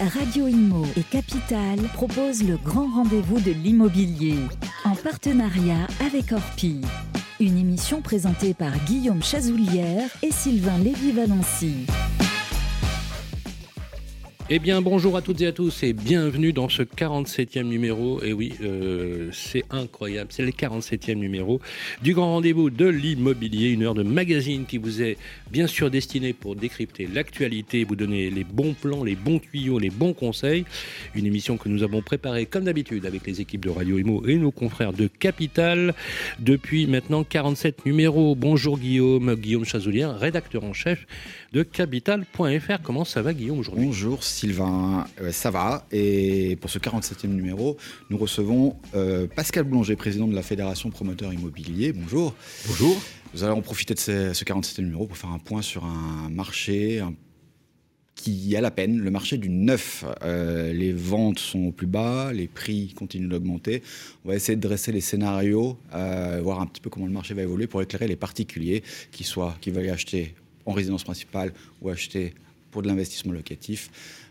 Radio Imo et Capital proposent le grand rendez-vous de l'immobilier en partenariat avec Orpi. Une émission présentée par Guillaume Chazoulière et Sylvain Lévy-Valency. Eh bien, bonjour à toutes et à tous et bienvenue dans ce 47e numéro. Et oui, euh, c'est incroyable, c'est le 47e numéro du grand rendez-vous de l'immobilier, une heure de magazine qui vous est bien sûr destinée pour décrypter l'actualité, vous donner les bons plans, les bons tuyaux, les bons conseils. Une émission que nous avons préparée comme d'habitude avec les équipes de Radio Imo et nos confrères de Capital depuis maintenant 47 numéros. Bonjour Guillaume, Guillaume Chazoulier, rédacteur en chef de capital.fr. Comment ça va Guillaume aujourd'hui? Bonjour Sylvain, euh, ça va. Et pour ce 47e numéro, nous recevons euh, Pascal Boulanger, président de la Fédération Promoteur Immobilier. Bonjour. Bonjour. Nous allons profiter de ce, 47e numéro pour faire un point sur un marché qui a la peine, le marché du neuf. Euh, les ventes sont au plus bas, les prix continuent d'augmenter. On va essayer de dresser les scénarios, voir un petit peu comment le marché va évoluer pour éclairer les particuliers qui, soient, qui veulent acheter en résidence principale ou acheter pour de l'investissement locatif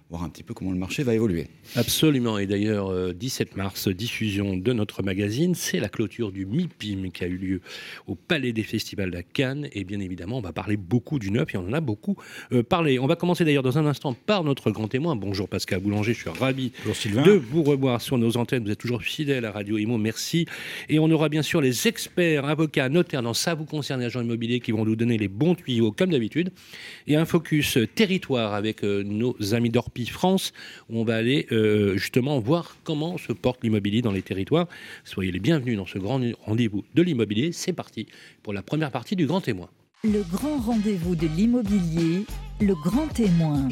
voir un petit peu comment le marché va évoluer. Absolument. Et d'ailleurs, 17 euh, mars, diffusion de notre magazine, c'est la clôture du MIPIM qui a eu lieu au Palais des Festivals de Cannes. Et bien évidemment, on va parler beaucoup du neuf et on en a beaucoup euh, parlé. On va commencer d'ailleurs dans un instant par notre grand témoin. Bonjour Pascal Boulanger, je suis ravi de vous revoir sur nos antennes. Vous êtes toujours fidèle à Radio Imo, merci. Et on aura bien sûr les experts, avocats, notaires dans ça vous concerne, agents immobiliers qui vont nous donner les bons tuyaux comme d'habitude. Et un focus territoire avec euh, nos amis France, où on va aller euh, justement voir comment se porte l'immobilier dans les territoires. Soyez les bienvenus dans ce grand rendez-vous de l'immobilier. C'est parti pour la première partie du Grand Témoin. Le grand rendez-vous de l'immobilier, le Grand Témoin.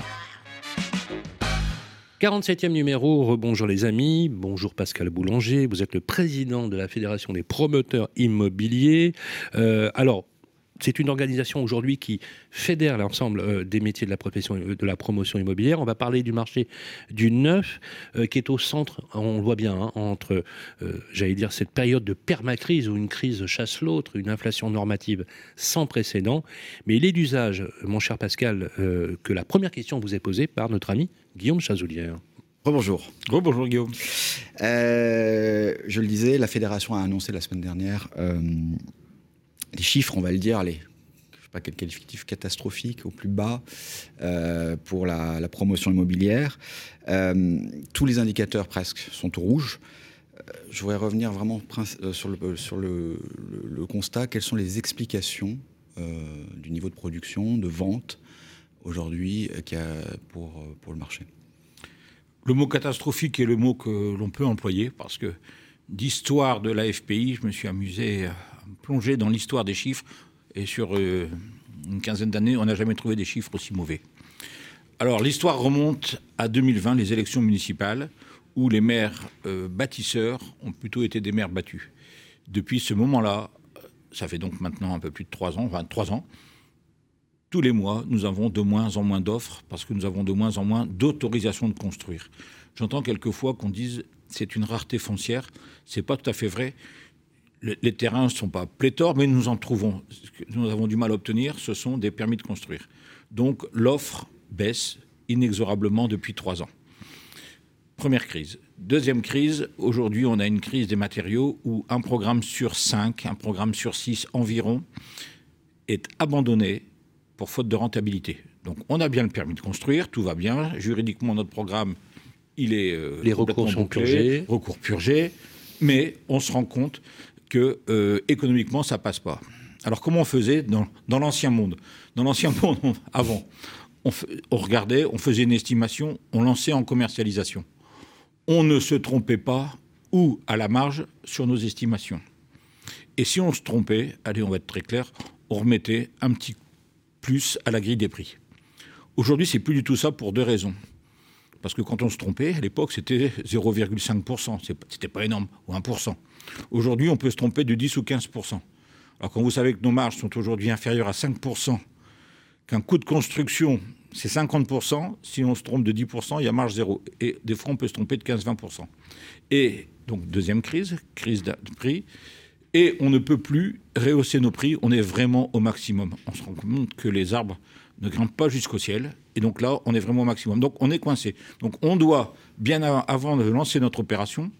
47e numéro, rebonjour les amis, bonjour Pascal Boulanger, vous êtes le président de la Fédération des promoteurs immobiliers. Euh, alors, c'est une organisation aujourd'hui qui fédère l'ensemble euh, des métiers de la profession euh, de la promotion immobilière. On va parler du marché du neuf euh, qui est au centre, on le voit bien, hein, entre, j'allais dire, cette période de permacrise où une crise chasse l'autre, une inflation normative sans précédent. Mais il est d'usage, mon cher Pascal, que la première question vous est posée par notre ami Guillaume Chazoulière. Rebonjour. Rebonjour Guillaume. je le disais, la fédération a annoncé la semaine dernière les chiffres, on va le dire, les, pas quel qualificatif catastrophique au plus bas euh, pour la, promotion immobilière. Euh, tous les indicateurs presque sont au rouge. Euh, je voudrais revenir vraiment sur, le, sur le, constat. Quelles sont les explications du niveau de production, de vente aujourd'hui pour, pour le marché? Le mot catastrophique est le mot que l'on peut employer parce que d'histoire de la FPI, je me suis amusé plonger dans l'histoire des chiffres. Et sur euh, une quinzaine d'années, on n'a jamais trouvé des chiffres aussi mauvais. Alors l'histoire remonte à 2020, les élections municipales, où les maires euh, bâtisseurs ont plutôt été des maires battus. Depuis ce moment-là, ça fait donc maintenant un peu plus de trois ans, enfin trois ans, tous les mois, nous avons de moins en moins d'offres parce que nous avons de moins en moins d'autorisations de construire. J'entends quelquefois qu'on dise c'est une rareté foncière. C'est pas tout à fait vrai les terrains ne sont pas pléthores, mais nous en trouvons. Ce que nous avons du mal à obtenir, ce sont des permis de construire. Donc l'offre baisse inexorablement depuis trois ans. Première crise. Deuxième crise, aujourd'hui on a une crise des matériaux où un programme sur cinq, un programme sur six environ, est abandonné pour faute de rentabilité. Donc on a bien le permis de construire, tout va bien. Juridiquement, notre programme, il est... Euh, Les recours sont purgés. Recours purgés. Mais on se rend compte euh, économiquement, ça passe pas. Alors comment on faisait dans, l'ancien monde? Dans l'ancien monde, avant, on, on, regardait, on faisait une estimation, on lançait en commercialisation. On ne se trompait pas ou à la marge sur nos estimations. Et si on se trompait, allez, on va être très clair, on remettait un petit plus à la grille des prix. Aujourd'hui, c'est plus du tout ça pour deux raisons. Parce que quand on se trompait, à l'époque, c'était 0,5%. C'était pas énorme, ou 1%. Aujourd'hui, on peut se tromper de 10 ou 15% Alors quand vous savez que nos marges sont aujourd'hui inférieures à 5% qu'un coût de construction, c'est 50 si on se trompe de 10 il y a marge zéro. Et des fois, on peut se tromper de 15-20 Et donc, deuxième crise, crise de prix. Et on ne peut plus rehausser nos prix, on est vraiment au maximum. On se rend compte que les arbres ne grimpent pas jusqu'au ciel Et donc là, on est vraiment au maximum. Donc on est coincé. Donc on doit, bien avant de lancer notre opération,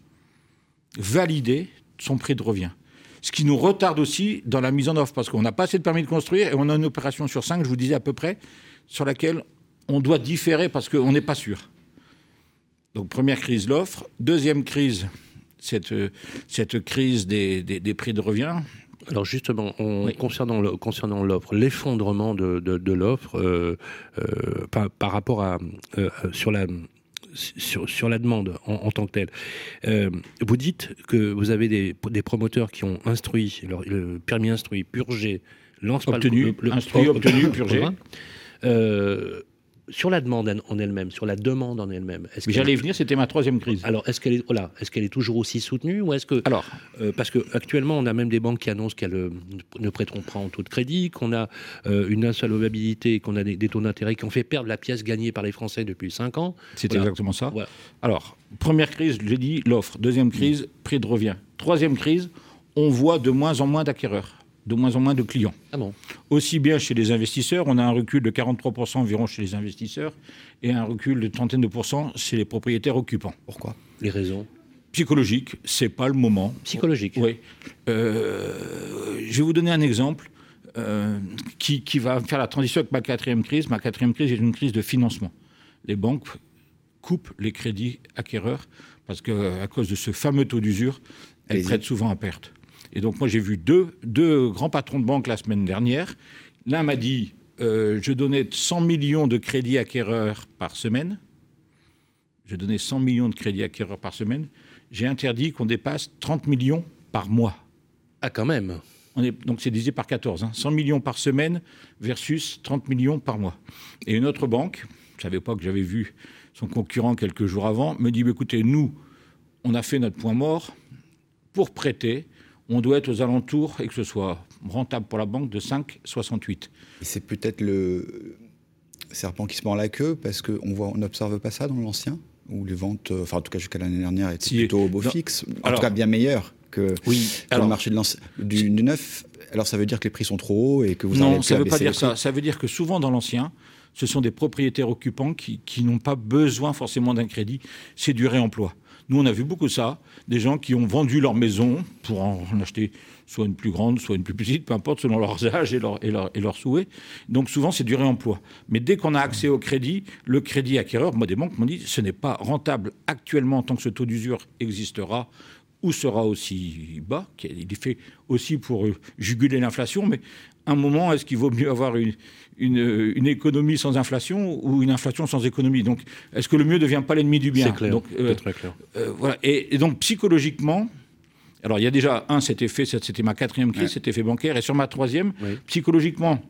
valider son prix de revient. Ce qui nous retarde aussi dans la mise en offre, parce qu'on n'a pas assez de permis de construire et on a une opération sur cinq, je vous disais à peu près, sur laquelle on doit différer parce qu'on n'est pas sûr. Donc première crise, l'offre. Deuxième crise, cette, cette crise des, prix de revient. Alors justement, concernant, l'offre, l'effondrement de, de, l'offre euh, euh, par, rapport à euh, sur la sur, la demande en, tant que telle. Euh, vous dites que vous avez des, des promoteurs qui ont instruit, le permis instruit, purgé, lance obtenu, le, instruit, obtenu, purgé. Euh, sur la demande en elle-même, sur la demande en elle-même. J'allais venir, c'était ma troisième crise. Alors, est-ce qu'elle est, voilà, est, qu'elle est toujours aussi soutenue ou est-ce que alors euh, parce que actuellement, on a même des banques qui annoncent qu'elles euh, ne prêteront pas en taux de crédit, qu'on a euh, une insolvabilité, qu'on a des, taux d'intérêt qui ont fait perdre la pièce gagnée par les Français depuis 5 ans. C'est exactement ça. Alors, première crise, j'ai dit l'offre. Deuxième crise, prix de revient. Troisième crise, on voit de moins en moins d'acquéreurs de moins en moins de clients. Ah bon? Aussi bien chez les investisseurs, on a un recul de 43% environ chez les investisseurs et un recul de trentaine de pourcents chez les propriétaires occupants. Pourquoi? Les raisons? Psychologique, c'est pas le moment. Psychologique. Oui. Euh, je vais vous donner un exemple euh, qui, qui, va faire la transition avec ma quatrième crise. Ma quatrième crise est une crise de financement. Les banques coupent les crédits acquéreurs parce qu'à cause de ce fameux taux d'usure, elles prêtent souvent à perte. Et donc moi j'ai vu deux, deux grands patrons de banque la semaine dernière. L'un m'a dit, euh, je donnais 100 millions de crédits acquéreurs par semaine. Je donnais 100 millions de crédits acquéreurs par semaine. J'ai interdit qu'on dépasse 30 millions par mois. Ah quand même on est, donc c'est divisé par 14. 100 hein. millions par semaine versus 30 millions par mois. Et une autre banque, je ne savais pas que j'avais vu son concurrent quelques jours avant, me dit, bah, écoutez, nous, on a fait notre point mort pour prêter on doit être aux alentours, et que ce soit rentable pour la banque, de 5,68. Et c'est peut-être le serpent qui se mord la queue, parce qu'on n'observe pas ça dans l'ancien où les ventes, euh, enfin en tout cas jusqu'à l'année dernière, étaient plutôt au beau fixe, en tout cas bien meilleures que, oui, le marché de du, du, neuf. Alors ça veut dire que les prix sont trop hauts et que vous Non, ça ne veut pas dire ça. Ça veut dire que souvent dans l'ancien, ce sont des propriétaires occupants qui, qui n'ont pas besoin forcément d'un crédit, c'est du réemploi. Nous, on a vu beaucoup ça, des gens qui ont vendu leur maison pour en acheter soit une plus grande, soit une plus petite, peu importe, selon leurs âges et, leur, et, et leurs souhaits. Donc souvent, c'est du réemploi. Mais dès qu'on a accès au crédit, le crédit acquéreur, moi, des banques m'ont dit, ce n'est pas rentable actuellement tant que ce taux d'usure existera ou sera aussi bas, il est fait aussi pour euh, juguler l'inflation, mais un moment, est-ce qu'il vaut mieux avoir une, une, économie sans inflation ou une inflation sans économie? Donc, est-ce que le mieux ne devient pas l'ennemi du bien? C'est clair. Donc, euh, très clair. Euh, voilà. Et, donc, psychologiquement, alors il y a déjà un, cet effet, c'était ma quatrième crise, cet effet bancaire. Et sur ma troisième, psychologiquement,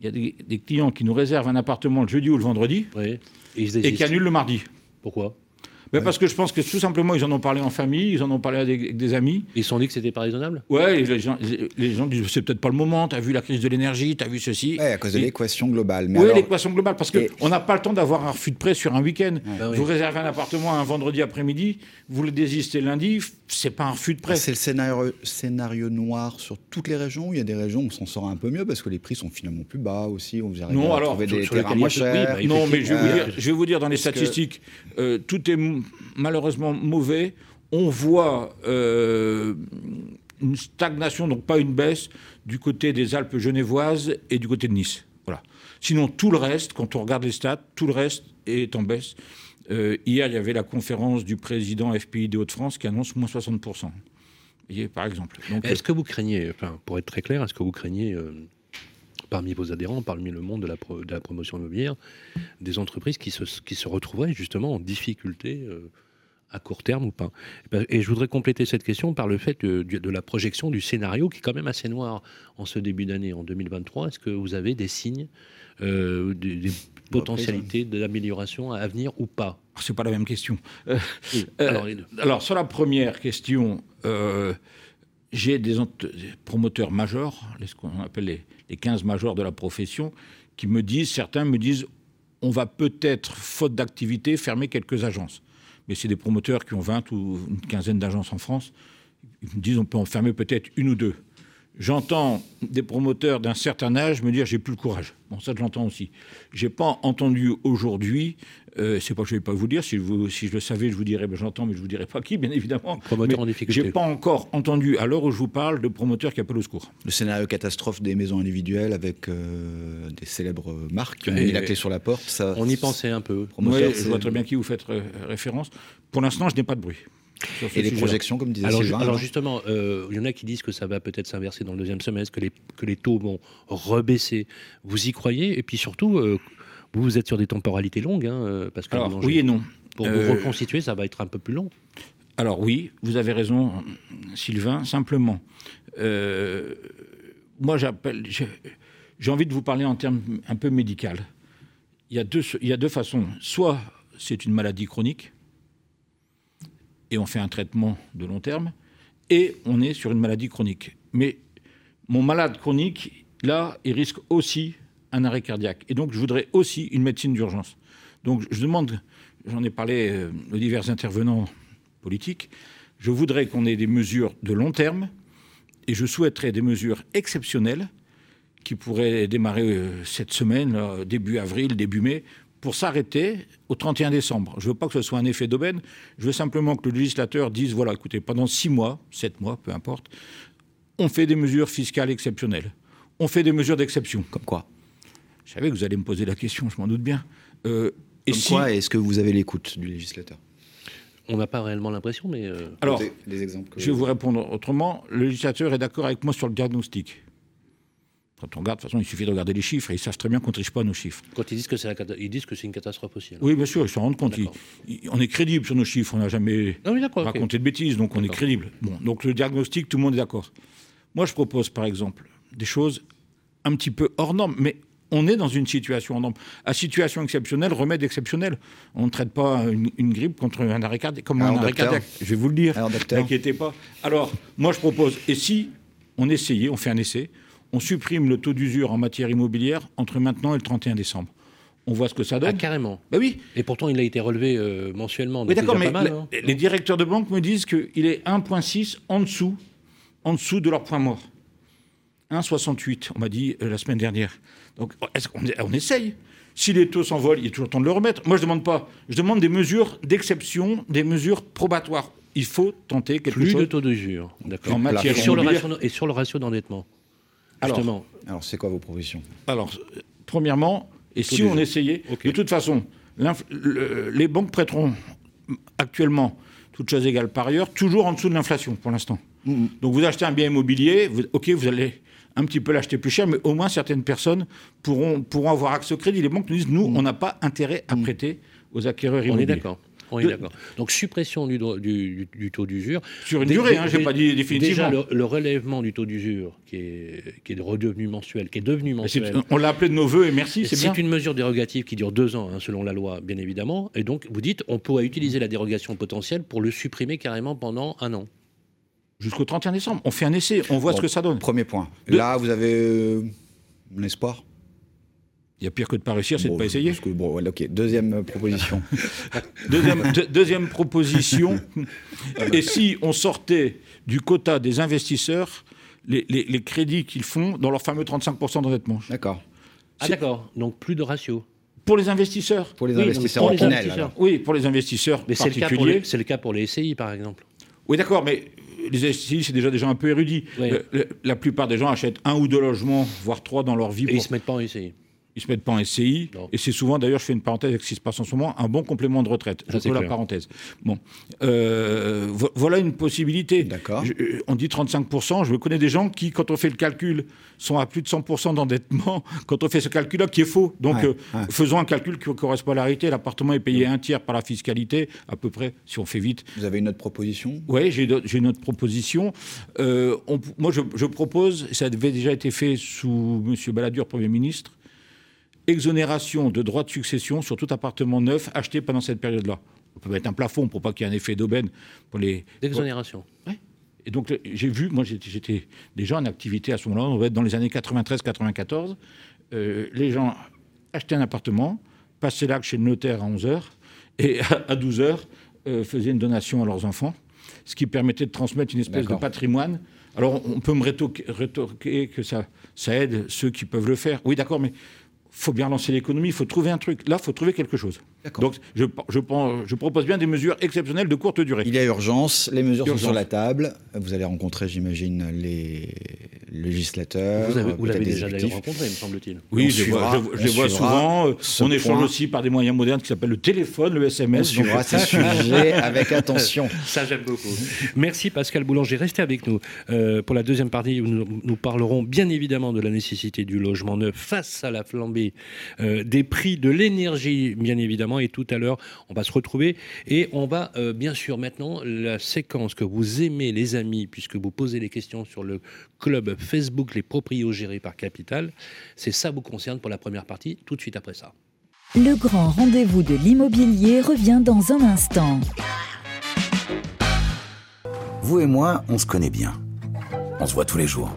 il y a des, clients qui nous réservent un appartement le jeudi ou le vendredi et, et qui annulent le mardi. Pourquoi? Mais Parce que je pense que tout simplement, ils en ont parlé en famille, ils en ont parlé avec des, amis. Ils se sont dit que c'était pas raisonnable? Ouais, les gens, les gens disent c'est peut-être pas le moment, tu as vu la crise de l'énergie, tu as vu ceci. Ouais, à cause de l'équation globale. oui, l'équation globale, parce qu'on n'a pas le temps d'avoir un refus de prêt sur un week-end. Bah vous réservez un appartement un vendredi après-midi, vous le désistez lundi, c'est pas un refus de prêt. c'est le scénario, scénario noir sur toutes les régions. Il y a des régions où on s'en sort un peu mieux parce que les prix sont finalement plus bas aussi. On vous non, alors, trouver des terrains moins chers. Bah, non, mais je vais, vous dire, dans les statistiques, euh, tout est malheureusement mauvais. On voit euh, une stagnation, donc pas une baisse, du côté des Alpes genevoises et du côté de Nice. Voilà. Sinon, tout le reste, quand on regarde les stats, tout le reste est en baisse. Euh, hier, il y avait la conférence du président FPI des Hauts-de-France qui annonce moins 60%. par exemple. Est-ce que vous craignez, pour être très clair, est-ce que vous craignez euh, parmi vos adhérents, parmi le monde de la, de la promotion immobilière, des entreprises qui se, qui se retrouveraient justement en difficulté à court terme ou pas Et je voudrais compléter cette question par le fait de, la projection du scénario qui est quand même assez noir en ce début d'année, en 2023. Est-ce que vous avez des signes, euh, des, potentialités d'amélioration à venir ou pas? C'est pas la même question. Euh, euh, alors, sur la première question, j'ai des, promoteurs majeurs, ce qu'on appelle les, les 15 majors de la profession, qui me disent, certains me disent, on va peut-être, faute d'activité, fermer quelques agences mais c'est des promoteurs qui ont 20 ou une quinzaine d'agences en France. Ils me disent on peut en fermer peut-être une ou deux. J'entends des promoteurs d'un certain âge me dire j'ai plus le courage. Bon, ça je l'entends aussi. J'ai pas entendu aujourd'hui, euh, c'est pas que je vais pas vous dire, si, vous, si je le savais, je vous dirais, ben, j'entends, mais je vous dirais pas qui, bien évidemment. Promoteur en difficulté. J'ai pas encore entendu, à l'heure où je vous parle, de promoteurs qui appellent au secours. Le scénario catastrophe des maisons individuelles avec euh, des célèbres marques qui ont mis la clé sur la porte, ça. On y pensait un peu. Ouais, je vois très bien qui vous faites euh, référence. Pour l'instant, je n'ai pas de bruit. Et les projections, comme disait alors, Sylvain, alors alors justement, euh, il y en a qui disent que ça va peut-être s'inverser dans le deuxième semestre, que les, que les taux vont rebaisser. Vous y croyez? Et puis surtout, euh, vous, vous êtes sur des temporalités longues, hein, euh, parce que Alors, oui et non. pour Euh, vous reconstituer, ça va être un peu plus long. Alors oui, vous avez raison, Sylvain. Simplement, euh, moi j'appelle, j'ai j'ai envie de vous parler en termes un peu médical. Il y a deux, il y a deux façons. Soit c'est une maladie chronique et on fait un traitement de long terme, et on est sur une maladie chronique. Mais mon malade chronique, là, il risque aussi un arrêt cardiaque. Et donc je voudrais aussi une médecine d'urgence. Donc je demande, j'en ai parlé euh, aux divers intervenants politique. Je voudrais qu'on ait des mesures de long terme et je souhaiterais des mesures exceptionnelles qui pourraient démarrer euh, cette semaine, début avril, début mai, pour s'arrêter au 31 décembre. Je ne veux pas que ce soit un effet d'aubaine, je veux simplement que le législateur dise, voilà, écoutez, pendant six mois, sept mois, peu importe, on fait des mesures fiscales exceptionnelles. On fait des mesures d'exception. Comme quoi Je savais que vous allez me poser la question, je m'en doute bien. Euh, et Comme si- quoi Est-ce que vous avez l'écoute du législateur? On n'a pas réellement l'impression, mais euh, Alors, des, des exemples que Je vais vous répondre autrement. Le législateur est d'accord avec moi sur le diagnostic. Quand on regarde, de toute façon, il suffit de regarder les chiffres et ils savent très bien qu'on ne triche pas nos chiffres. quand ils disent que c'est la cata- ils disent que c'est une catastrophe aussi. alors. Oui, bien sûr, ils s'en rendent compte. Ils- D'accord. ils- on est crédible sur nos chiffres, on n'a jamais Ah raconté de bêtises, donc on est crédible. Bon, donc le diagnostic, tout le monde est d'accord. Moi, je propose, par exemple, des choses un petit peu hors normes, mais on est dans une situation hors norme. À situation exceptionnelle, remède exceptionnel. On ne traite pas une, une grippe contre un arrêt cardiaque, comme Alors, un arrêt cardiaque. Je vais vous le dire. N'inquiétez pas. Alors, moi, je propose, et si on essayait, on fait un essai, on supprime le taux d'usure en matière immobilière entre maintenant et le 31 décembre. On voit ce que ça Ah, donne. carrément. Ben oui, Et pourtant, il a été relevé euh, mensuellement. oui, d'accord, mais mal, hein. les directeurs de banque me disent qu'il est 1,6 en dessous, en dessous de leur point mort. 1,68, on m'a dit euh, la semaine dernière. Donc, on essaye? Si les taux s'envolent, il est toujours temps de le remettre. Moi, je ne demande pas. Je demande des mesures d'exception, des mesures probatoires. Il faut tenter quelque Plus chose. de taux d'usure. D'accord. En matière Et sur le immobilière. ratio, et sur le ratio d'endettement. Alors, Justement. Alors, c'est quoi vos propositions? Alors, premièrement, et si on essayait, de toute façon, le- les banques prêteront actuellement, toutes choses égales par ailleurs, toujours en dessous de l'inflation pour l'instant. Donc vous achetez un bien immobilier, vous- ok, vous allez un petit peu l'acheter plus cher, mais au moins certaines personnes pourront, pourront avoir accès au crédit. Les banques nous disent, nous, on n'a pas intérêt à prêter aux acquéreurs On est immobiliers. d'accord. On est De- d'accord. Donc suppression du, dro- du, du- du taux d'usure. Sur une Dé- durée, hein, j'ai dé- pas dit définitivement. Déjà, le, le relèvement du taux d'usure, qui est, qui est redevenu mensuel, qui est devenu mensuel. on l'a appelé de nos voeux et merci, c'est bien. C'est une mesure dérogative qui dure deux ans, hein, selon la loi, bien évidemment. Et donc, vous dites, on pourrait utiliser la dérogation potentielle pour le supprimer carrément pendant un an. Jusqu'au 31 décembre, on fait un essai, on voit Bon, ce que ça donne. Premier point. De- Là, vous avez euh, un espoir Il y a pire que de pas réussir, c'est de Bon, pas essayer. parce que- bon, voilà, ok. Deuxième euh, proposition. Deuxième, deux- deuxième proposition. Et si on sortait du quota des investisseurs les, les- les crédits qu'ils font dans leur fameux 35% d'endettement D'accord. Ah d'accord, donc plus de ratio. Pour les investisseurs Pour les Oui, investisseurs pour en les Pinel, investisseurs. Oui, pour les investisseurs Mais c'est le, cas pour particuliers. les- c'est le cas pour les SCI, par exemple. Oui, d'accord, mais les SCI, c'est déjà des gens un peu érudits. Oui. Le- le- la plupart des gens achètent un ou deux logements, voire trois dans leur vie. Et pour- ils se mettent pas en SCI. Ils se mettent pas en SCI. Non. Et c'est souvent, d'ailleurs, je fais une parenthèse avec ce qui se passe en ce moment, un bon complément de retraite. Je clôt la parenthèse. Bon. Euh, vo- voilà une possibilité. D'accord. Euh, On dit 35%. Je connais des gens qui, quand on fait le calcul, sont à plus de 100% d'endettement. Quand on fait ce calcul-là, qui est faux. Donc, Ouais, euh, ouais. faisons un calcul qui correspond à la réalité. L'appartement est payé un tiers par la fiscalité, à peu près, si on fait vite. Vous avez une autre proposition? Oui, j'ai une autre proposition. Euh, on- moi, je, je propose, ça avait déjà été fait sous M. Balladur, Premier ministre, exonération de droits de succession sur tout appartement neuf acheté pendant cette période-là. On peut mettre un plafond pour pas qu'il y ait un effet d'aubaine pour les. D'exonération. Et donc, j'ai vu, moi j'étais- déjà en activité à ce moment-là, on va être dans les années 93-94. euh, les gens achetaient un appartement, passaient l'acte chez le notaire à 11h, et à, 12h, faisaient une donation à leurs enfants. ce qui permettait de transmettre une espèce de patrimoine. Alors on peut me rétorquer que ça, ça aide ceux qui peuvent le faire. Oui, d'accord, mais faut bien lancer l'économie, il faut trouver un truc. Là, il faut trouver quelque chose. Donc, je, je, je, propose bien des mesures exceptionnelles de courte durée. Il y a urgence, les mesures sont sur la table. Vous allez rencontrer, j'imagine, les législateurs. Vous, l'avez déjà rencontré, me semble-t-il. Oui, je, les vois souvent. On échange aussi par des moyens modernes qui s'appellent le téléphone, le SMS. On suivra ces sujets avec attention. Ça, j'aime beaucoup. Merci Pascal Boulanger. Restez avec nous. Euh, pour la deuxième partie, nous, nous, parlerons bien évidemment de la nécessité du logement neuf face à la flambée euh, des prix de l'énergie, bien évidemment et tout à l'heure, on va se retrouver et on va euh, bien sûr maintenant la séquence que vous aimez, les amis, puisque vous posez les questions sur le club Facebook Les Proprios gérés par Capital. C'est ça vous concerne pour la première partie, tout de suite après ça. Le grand rendez-vous de l'immobilier revient dans un instant. Vous et moi, on se connaît bien. On se voit tous les jours.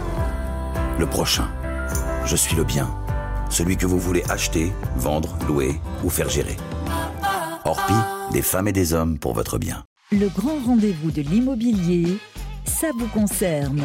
le prochain. Je suis le bien celui que vous voulez acheter, vendre, louer ou faire gérer. Orpi, des femmes et des hommes pour votre bien. Le grand rendez-vous de l'immobilier, ça vous concerne.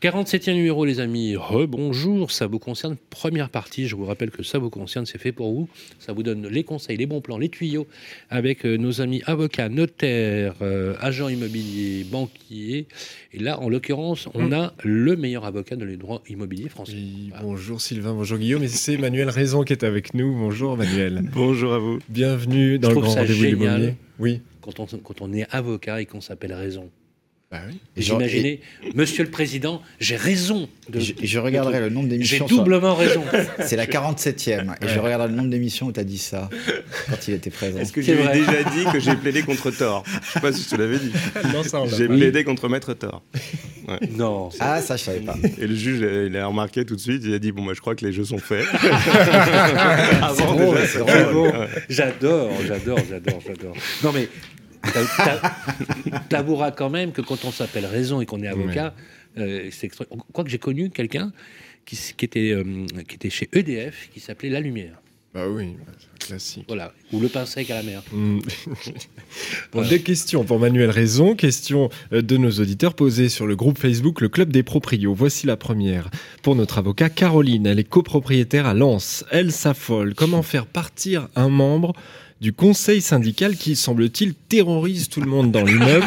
47e numéro, les amis. Rebonjour, ça vous concerne. Première partie, je vous rappelle que ça vous concerne, c'est fait pour vous. Ça vous donne les conseils, les bons plans, les tuyaux avec euh, nos amis avocats, notaires, euh, agents immobiliers, banquiers. Et là, en l'occurrence, on mm. a le meilleur avocat de les droits immobiliers français. Bonjour Sylvain, bonjour Guillaume. Et c'est Manuel Raison qui est avec nous. Bonjour Manuel. bonjour à vous. Bienvenue dans le grand rendez-vous immobilier. Oui. Quand on, quand on est avocat et qu'on s'appelle Raison. Bah J'imaginais, Monsieur le Président, j'ai raison. De, je, je regarderai le nombre d'émissions. J'ai doublement raison. C'est la 47e. Et je regarderai le nombre d'émissions où tu as dit ça quand il était présent. Est-ce que j'ai déjà dit que j'ai plaidé contre Thor? Je ne sais pas si je te l'avais dit. J'ai plaidé contre Maître Thor. Non. Ah, ça, je savais pas. Et le juge, il a remarqué tout de suite. Il a dit Bon, moi, je crois que les jeux sont faits. J'adore, j'adore, j'adore, j'adore. Non, mais t'avoueras quand même que quand on s'appelle raison et qu'on est avocat, euh, c'est Quoi que j'ai connu quelqu'un qui, était, euh, qui était chez EDF qui s'appelait La Lumière. Bah oui, classique. Voilà, ou le pain sec à la mer. Mm. bon, Des questions pour Manuel Raison, questions euh, de nos auditeurs posées sur le groupe Facebook Le Club des Proprios. Voici la première. Pour notre avocat Caroline, elle est copropriétaire à Lens. Elle s'affole. Comment faire partir un membre du conseil syndical qui, semble-t-il, terrorise tout le monde dans l'immeuble.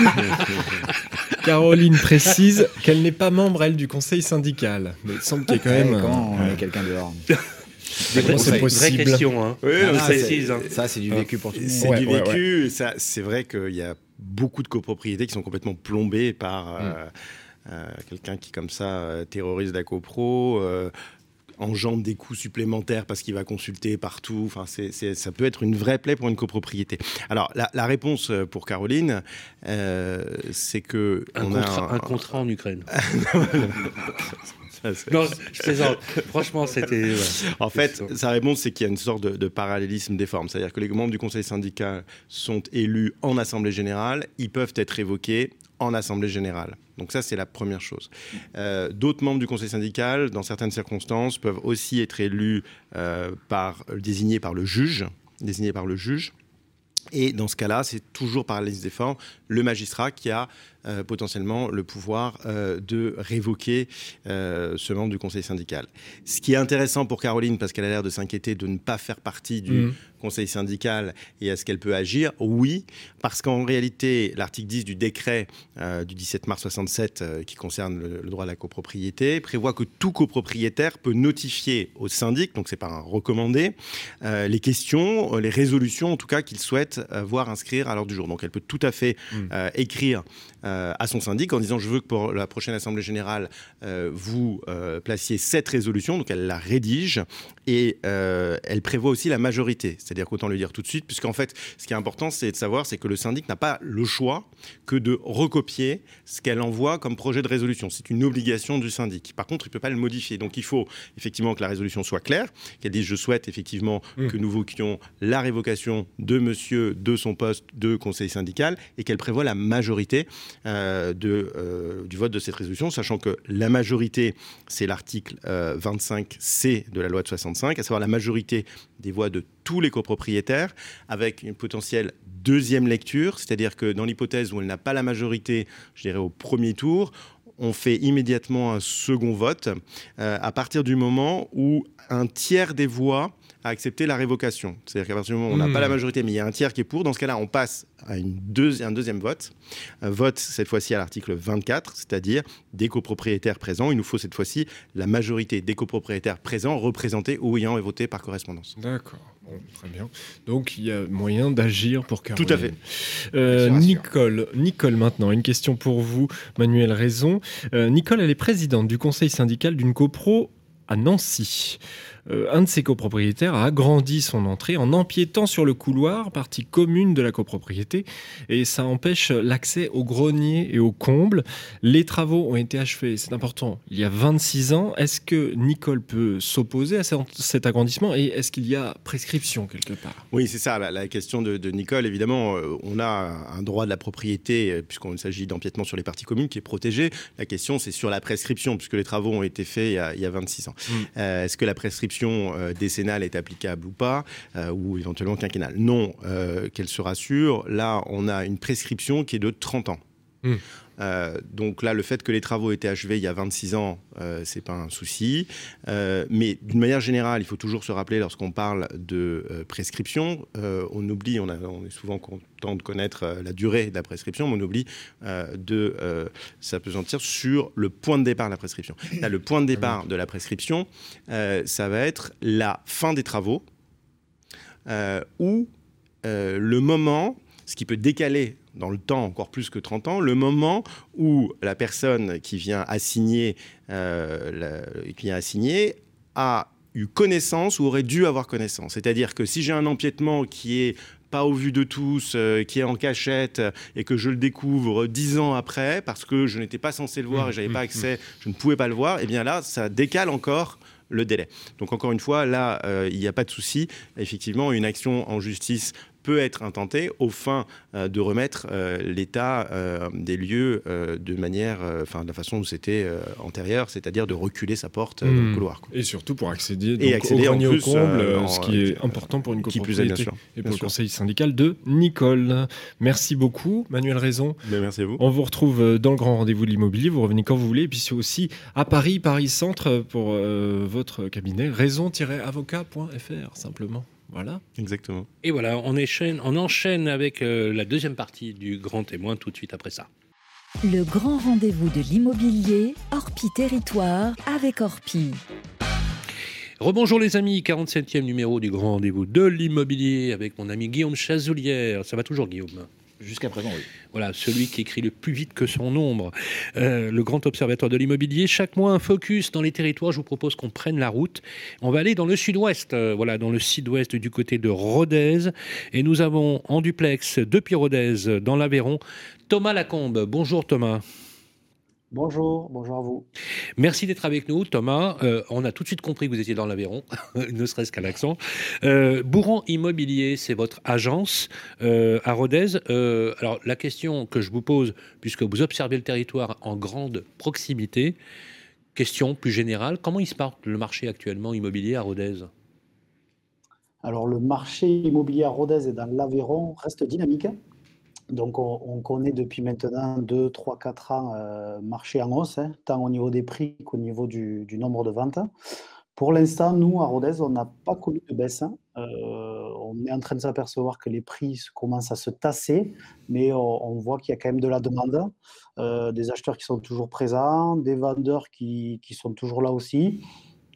Caroline précise qu'elle n'est pas membre, elle, du conseil syndical. Mais il semble qu'il y ait quand même... Quand on quelqu'un dehors c'est vraie question. Hein. Oui, hein. Ça, c'est du vécu pour tout le monde. C'est du vécu. C'est vrai qu'il y a beaucoup de copropriétés qui sont complètement plombées par euh, mm. euh, quelqu'un qui, comme ça, euh, terrorise la copro engendre des coûts supplémentaires parce qu'il va consulter partout. Enfin, c'est, ça peut être une vraie plaie pour une copropriété. Alors, la, réponse euh, pour Caroline, euh, c'est que un, contrat, un... contrat en Ukraine. non, je Franchement, c'était. En fait, sa réponse, c'est qu'il y a une sorte de, de parallélisme des formes. C'est-à-dire que les membres du conseil syndical sont élus en assemblée générale, ils peuvent être évoqués en assemblée générale. Donc ça, c'est la première chose. Euh, d'autres membres du conseil syndical, dans certaines circonstances, peuvent aussi être élus euh, par, désignés par le juge, par le juge. Et dans ce cas-là, c'est toujours par la liste des formes le magistrat qui a euh, potentiellement le pouvoir de révoquer ce membre du conseil syndical. Ce qui est intéressant pour Caroline, parce qu'elle a l'air de s'inquiéter de ne pas faire partie du mmh. Conseil syndical et est-ce qu'elle peut agir, oui, parce qu'en réalité, l'article 10 du décret du 17 mars 67 qui concerne le, droit à la copropriété prévoit que tout copropriétaire peut notifier au syndic, donc c'est pas un recommandé, les questions, les résolutions en tout cas qu'il souhaite voir inscrire à l'ordre du jour. Donc elle peut tout à fait mmh. écrire à son syndic en disant je veux que pour la prochaine assemblée générale vous placiez cette résolution. Donc elle la rédige et elle prévoit aussi la majorité. C'est-à-dire qu'autant le dire tout de suite, puisqu'en fait, ce qui est important, c'est de savoir, c'est que le syndic n'a pas le choix que de recopier ce qu'elle envoie comme projet de résolution. C'est une obligation du syndic. Par contre, il ne peut pas le modifier. Donc il faut effectivement que la résolution soit claire, qu'elle dise je souhaite effectivement mmh. que nous voquions la révocation de monsieur de son poste de conseil syndical et qu'elle prévoit la majorité euh, de, euh, du vote de cette résolution, sachant que la majorité, c'est l'article 25C euh, de la loi de 65, à savoir la majorité des voix de tous les copropriétaires, avec une potentielle deuxième lecture, c'est-à-dire que dans l'hypothèse où elle n'a pas la majorité, je dirais au premier tour, on fait immédiatement un second vote euh, à partir du moment où un tiers des voix a accepté la révocation. C'est-à-dire qu'à partir du moment où on n'a pas la hmm. majorité, mais il y a un tiers qui est pour, dans ce cas-là, on passe à une un deuxième vote. Un vote, cette fois-ci, à l'article 24, c'est-à-dire des copropriétaires présents. Il nous faut cette fois-ci la majorité des copropriétaires présents, représentés ou ayant voté par correspondance. D'accord. très bien. Donc il y a moyen d'agir pour Caroline. Tout à fait. Euh, Nicole, Nicole maintenant, une question pour vous, Manuel Raison. Euh, Nicole, elle est présidente du conseil syndical d'une copro à Nancy. Euh, un de ses copropriétaires a agrandi son entrée en empiétant sur le couloir, partie commune de la copropriété, et ça empêche l'accès au grenier et au comble. Les travaux ont été achevés, c'est important, il y a 26 ans. Est-ce que Nicole peut s'opposer à cet agrandissement et est-ce qu'il y a prescription quelque part? Oui, c'est ça, la, question de, Nicole. Évidemment, euh, on a un droit de la propriété, euh, puisqu'on s'agit d'empiètement sur les parties communes, qui est protégé. La question, c'est sur la prescription, puisque les travaux ont été faits il y a, 26 ans. Mmh. est-ce que la prescription euh, décennale est applicable ou pas, euh, ou éventuellement quinquennale. Non, euh, qu'elle se rassure, là, on a une prescription qui est de 30 ans. Hmm. donc là, le fait que les travaux étaient achevés il y a 26 ans, euh, c'est pas un souci. mais d'une manière générale, il faut toujours se rappeler lorsqu'on parle de prescription, on oublie, on, on, est souvent content de connaître la durée de la prescription, mais on oublie de s'apesantir sur le point de départ de la prescription. Là, le point de départ de la prescription, ça va être la fin des travaux ou le moment, ce qui peut décaler dans le temps encore plus que 30 ans, le moment où la personne qui vient assigner, euh, qui vient assigner a eu connaissance ou aurait dû avoir connaissance. C'est-à-dire que si j'ai un empiètement qui est pas au vu de tous, euh, qui est en cachette et que je le découvre dix ans après parce que je n'étais pas censé le voir et j'avais pas accès, je ne pouvais pas le voir, et eh bien là, ça décale encore le délai. Donc encore une fois, là, euh, il n'y a pas de souci. Effectivement, une action en justice peut être intenté au fin euh, de remettre euh, l'état euh, des lieux de manière, enfin de la façon où c'était antérieur, c'est-à-dire de reculer sa porte dans le hmm. couloir. Et surtout pour accéder, donc, et accéder au au comble, ce qui est important pour une copropriété et pour le conseil syndical de Nicole. Merci beaucoup, Manuel Raison. Ben, merci à vous. On vous retrouve dans le grand rendez-vous de l'immobilier. Vous revenez quand vous voulez. Et puis c'est aussi à Paris, Paris Centre pour votre cabinet, raison-avocat.fr simplement. Voilà. Exactement. Et voilà, on enchaîne, on enchaîne avec euh, la deuxième partie du grand témoin tout de suite après ça. Le grand rendez-vous de l'immobilier, Orpi Territoire avec Orpi. Rebonjour les amis, 47e numéro du grand rendez-vous de l'immobilier avec mon ami Guillaume Chazoulière. Ça va toujours Guillaume? Jusqu'à présent, oui. Voilà, celui qui écrit le plus vite que son ombre, euh, le grand observateur de l'immobilier. Chaque mois, un focus dans les territoires. Je vous propose qu'on prenne la route. On va aller dans le sud-ouest, euh, voilà, dans le sud-ouest du côté de Rodez. Et nous avons en duplex depuis Rodez, dans l'Aveyron, Thomas Lacombe. Bonjour Thomas. Bonjour, bonjour à vous. Merci d'être avec nous, Thomas. Euh, on a tout de suite compris que vous étiez dans l'Aveyron, ne serait-ce qu'à l'accent. Euh, Bourran Immobilier, c'est votre agence euh, à Rodez. alors, la question que je vous pose, puisque vous observez le territoire en grande proximité, question plus générale, comment il se porte le marché actuellement immobilier à Rodez? Alors, le marché immobilier à Rodez et dans l'Aveyron reste dynamique. Donc, on, connaît depuis maintenant 2, 3, 4 ans euh, marché en hausse, hein, tant au niveau des prix qu'au niveau du, nombre de ventes. Pour l'instant, nous, à Rodez, on n'a pas connu de baisse. Hein. Euh, on est en train de s'apercevoir que les prix commencent à se tasser, mais on, voit qu'il y a quand même de la demande, euh, des acheteurs qui sont toujours présents, des vendeurs qui, qui sont toujours là aussi.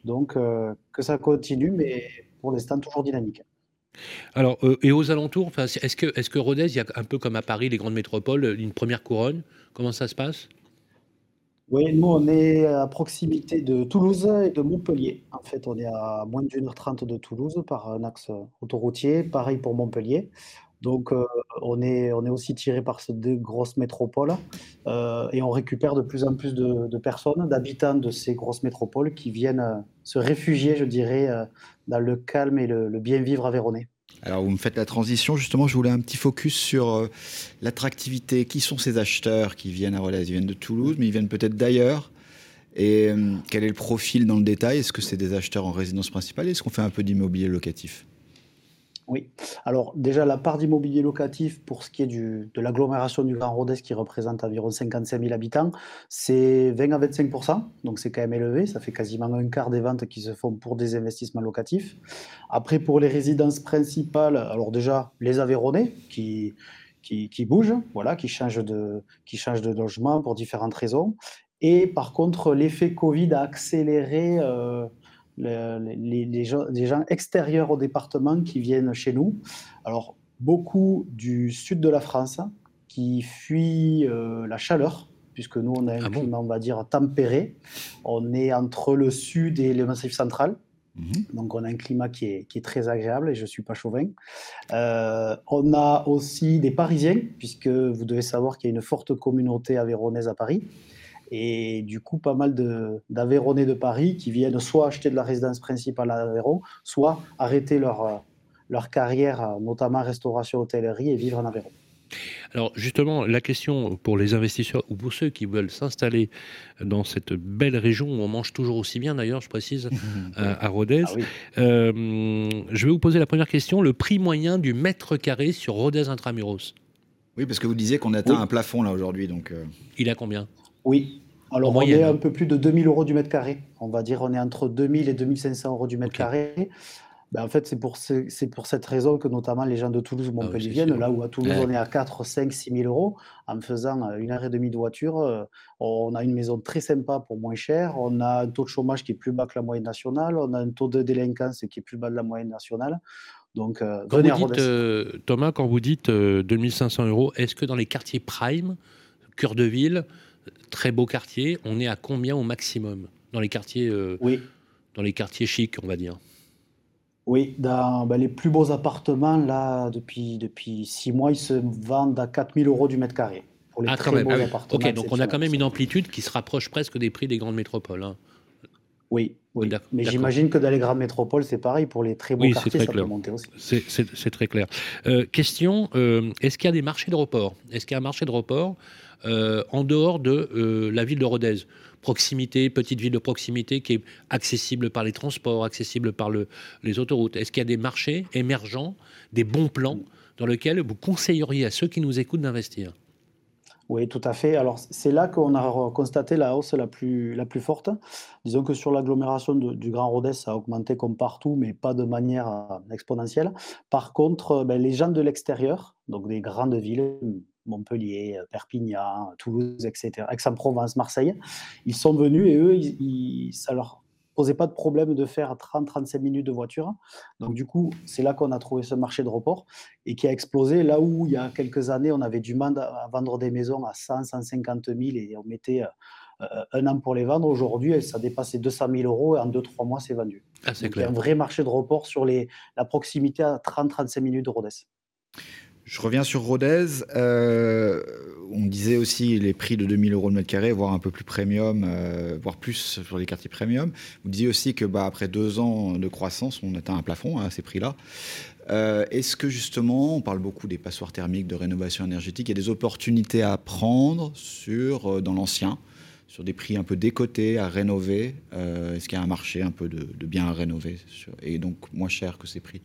Donc, que ça continue, mais pour l'instant, toujours dynamique. Alors, euh, et aux alentours, est-ce que, est que Rodez, il y a un peu comme à Paris, les grandes métropoles, une première couronne? Comment ça se passe? Oui, nous, on est à proximité de Toulouse et de Montpellier. En fait, on est à moins d'une heure trente de Toulouse par un axe autoroutier. Pareil pour Montpellier. Donc, euh, on, est, on est aussi tiré par ces deux grosses métropoles euh, et on récupère de plus en plus de, personnes, d'habitants de ces grosses métropoles qui viennent euh, se réfugier, je dirais, dans le calme et le, bien vivre aveyronais. Alors, vous me faites la transition. Justement, je voulais un petit focus sur l'attractivité. Qui sont ces acheteurs qui viennent à Rodez Ils viennent de Toulouse, mais ils viennent peut-être d'ailleurs. Et quel est le profil dans le détail? Est-ce que c'est des acheteurs en résidence principale? Est-ce qu'on fait un peu d'immobilier locatif? Oui. Alors déjà, la part d'immobilier locatif pour ce qui est de l'agglomération du Grand Rodez, qui représente environ 55 000 habitants, c'est 20 à 25 donc c'est quand même élevé. Ça fait quasiment un quart des ventes qui se font pour des investissements locatifs. Après, pour les résidences principales, alors déjà, les Aveyronais qui, qui, bougent, voilà, qui changent, de, qui changent de logement pour différentes raisons. Et par contre, l'effet Covid a accéléré... Euh, les, gens, extérieurs au département qui viennent chez nous. Alors, beaucoup du sud de la France qui fuient euh, la chaleur, puisque nous, on a un ah climat, on va dire, tempéré. On est entre le sud et le massif central. Mhm. Donc, on a un climat qui est, qui est, très agréable et je ne suis pas chauvin. Euh, on a aussi des Parisiens, puisque vous devez savoir qu'il y a une forte communauté avéronaise à Paris. Et du coup, pas mal d'Avéronais de, Paris qui viennent soit acheter de la résidence principale à Aveyron, soit arrêter leur, euh, leur carrière, euh, notamment restauration, hôtellerie, et vivre en Aveyron. Alors justement, la question pour les investisseurs ou pour ceux qui veulent s'installer dans cette belle région où on mange toujours aussi bien d'ailleurs, je précise, à, Rodez, ah euh, je vais vous poser la première question, le prix moyen du mètre carré sur Rodez Intramuros? Oui, parce que vous disiez qu'on atteint un plafond là aujourd'hui. donc. Il a combien? Oui. Alors, on est un peu plus de 2000 euros du mètre carré. On va dire on est entre 2000 et 2500 euros du mètre carré. Ben, en fait, c'est pour, cette raison que notamment les gens de Toulouse ou ah Montpellier viennent. Là où à Toulouse, on est à 4, 5, 6 000 euros. En faisant euh, une heure et demie de voiture, euh, on a une maison très sympa pour moins cher. On a un taux de chômage qui est plus bas que la moyenne nationale. On a un taux de délinquance qui est plus bas de la moyenne nationale. Donc, euh, venez Thomas, quand vous dites 2500 euros, est-ce que dans les quartiers prime, cœur de ville, très beau quartier. On est à combien au maximum dans les quartiers euh, Oui. Dans les quartiers chics, on va dire? Oui, dans bah, les plus beaux appartements, là, depuis, depuis six mois, ils se vendent à 4000 euros du mètre carré. Pour les ah, très beaux ah appartements. Ok, donc on a quand même une amplitude qui se rapproche presque des prix des grandes métropoles. Hein. Oui, oui. mais j'imagine que dans les grandes métropoles, c'est pareil. Pour les très beaux quartiers, ça peut monter aussi. C'est très clair. Euh, question, euh, est-ce qu'il y a des marchés de report? Est-ce qu'il y a un marché de report? Euh, en dehors de euh, la ville de Rodez. Proximité, petite ville de proximité qui est accessible par les transports, accessible par les autoroutes. Est-ce qu'il y a des marchés émergents, des bons plans dans lesquels vous conseilleriez à ceux qui nous écoutent d'investir? Oui, tout à fait. Alors, c'est là qu'on a constaté la hausse la plus, forte. Disons que sur l'agglomération du Grand Rodez, ça a augmenté comme partout, mais pas de manière euh, exponentielle. Par contre, ben, les gens de l'extérieur, donc des grandes villes, Montpellier, Perpignan, Toulouse, etc., Aix-en-Provence, Marseille, ils sont venus et eux, ils, ça leur posait pas de problème de faire 30-35 minutes de voiture. Donc du coup, c'est là qu'on a trouvé ce marché de report et qui a explosé. Là où il y a quelques années, on avait du mal à vendre des maisons à 100, 150 000 et on mettait euh, un an pour les vendre. Aujourd'hui, ça dépassait 200 000 euros et en 2-3 mois, c'est vendu. Ah, il y a un vrai marché de report sur les, la proximité à 30-35 minutes de Rodez. Je reviens sur Rodez. Euh, on disait aussi les prix de 2000 euros le mètre carré, voire un peu plus premium, euh, voire plus sur les quartiers premium. Vous disiez aussi que bah, après deux ans de croissance, on atteint un plafond hein, à ces prix-là. Euh, est-ce que justement, on parle beaucoup des passoires thermiques, de rénovation énergétique, il y a des opportunités à prendre sur, dans l'ancien, sur des prix un peu décotés à rénover? Est-ce qu'il y a un marché un peu de, de biens à rénover et donc moins cher que ces prix?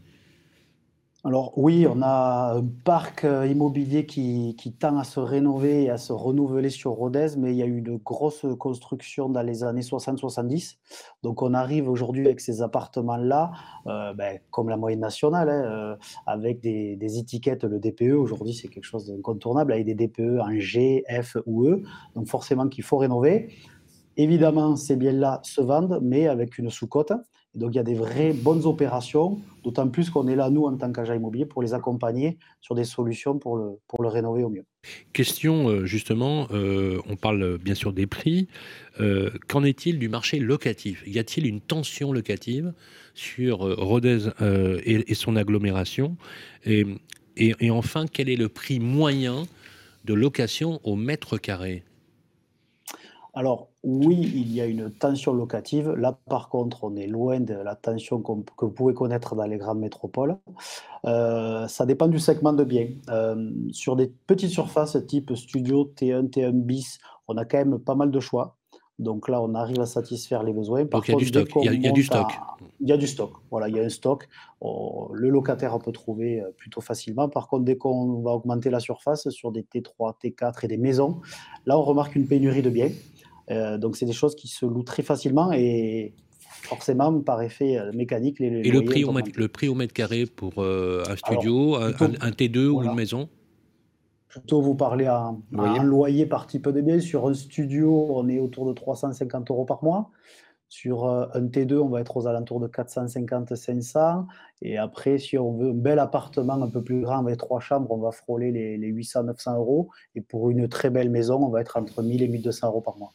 Alors oui, on a un parc euh, immobilier qui, tend à se rénover et à se renouveler sur Rodez, mais il y a eu de grosses constructions dans les années 60-70. Donc on arrive aujourd'hui avec ces appartements-là, euh, ben, comme la moyenne nationale, hein, euh, avec des, étiquettes, le DPE, aujourd'hui c'est quelque chose d'incontournable, avec des DPE en G, F ou E, donc forcément qu'il faut rénover. Évidemment, ces biens-là se vendent, mais avec une sous-cote. Donc il y a des vraies bonnes opérations D'autant plus qu'on est là, nous, en tant qu'agent immobilier, pour les accompagner sur des solutions pour le, pour le rénover au mieux. Question, euh, justement, euh, on parle bien sûr des prix. Euh, qu'en est-il du marché locatif? Y a-t-il une tension locative sur Rodez et, son agglomération? Et, et, enfin, quel est le prix moyen de location au mètre carré? Alors oui, il y a une tension locative. Là, par contre, on est loin de la tension que vous pouvez connaître dans les grandes métropoles. Euh, ça dépend du segment de biens. Euh, sur des petites surfaces type studio, T1, T1 bis, on a quand même pas mal de choix. Donc là, on arrive à satisfaire les besoins. Par Donc il y a du stock. Il y a, du stock. Il y a du stock. Voilà, il y a un stock. le locataire peut trouver euh, plutôt facilement. Par contre, dès qu'on va augmenter la surface sur des T3, T4 et des maisons, là, on remarque une pénurie de biens. Euh, donc, c'est des choses qui se louent très facilement et forcément, par effet euh, mécanique, les, Et le prix, au mètre, le prix au mètre carré pour euh, un studio, un, T2 ou une maison Plutôt vous parlez à, un loyer par type de bien. Sur un studio, on est autour de 350 euros par mois. Sur un T2, on va être aux alentours de 450-500. Et après, si on veut un bel appartement un peu plus grand avec trois chambres, on va frôler les, les 800-900 euros. Et pour une très belle maison, on va être entre 1000 et 1200 euros par mois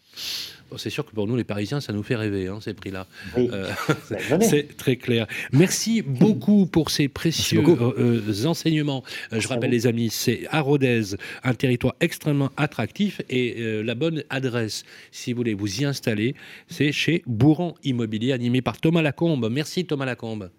c'est sûr que pour nous, les Parisiens, ça nous fait rêver, hein, ces prix-là. Euh, c'est très clair. Merci beaucoup pour ces précieux euh, euh, enseignements. je rappelle, les amis, c'est à un territoire extrêmement attractif et la bonne adresse, si vous voulez vous y installer, c'est chez Bourran Immobilier, animé par Thomas Lacombe. Merci Thomas Lacombe.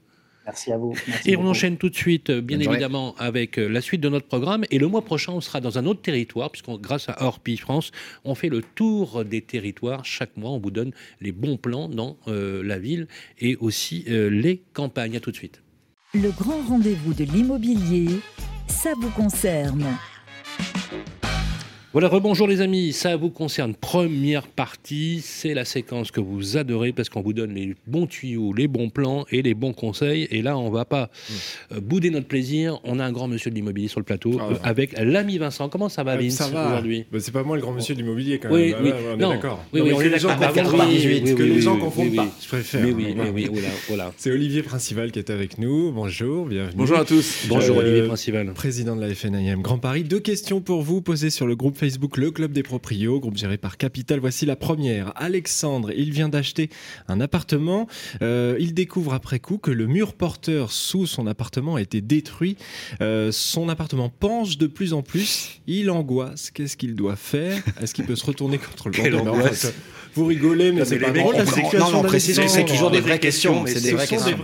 Merci à vous. et on enchaîne tout de suite, euh, bien évidemment, avec euh, la suite de notre programme. Et le mois prochain, on sera dans un autre territoire, puisque grâce à Orpi France, on fait le tour des territoires. Chaque mois, on vous donne les bons plans dans euh, la ville et aussi les campagnes. À tout de suite. Le grand rendez-vous de l'immobilier, ça vous concerne. Voilà, rebonjour les amis, ça vous concerne. Première partie, c'est la séquence que vous adorez parce qu'on vous donne les bons tuyaux, les bons plans et les bons conseils. Et là, on va pas mmh. euh, bouder notre plaisir. On a un grand monsieur de l'immobilier sur le plateau ah, euh, avec l'ami Vincent. Comment ça va, euh, Vince, aujourd'hui? Bah, C'est pas moi le grand monsieur de l'immobilier quand même. Oui, oui. on est d'accord. Oui, oui, on est d'accord. Que les gens confondent pas. Je préfère. Oui, oui, oui, voilà. C'est Olivier Principal qui est avec nous. Bonjour, bienvenue. Bonjour à tous. Bonjour Olivier Principal. Président de la FNIM Grand Paris. Deux questions pour vous posées sur le groupe Facebook Le Club des Proprios, groupe géré par Capital. Voici la première. Alexandre, il vient d'acheter un appartement. Euh, il découvre après coup que le mur porteur sous son appartement a été détruit. Euh, son appartement penche de plus en plus. Il angoisse. Qu'est-ce qu'il doit faire? Est-ce qu'il peut se retourner contre le vendeur vous rigolez, mais c'est pas drôle. Non, non, précise, c'est toujours des vraies questions. C'est des vraies questions.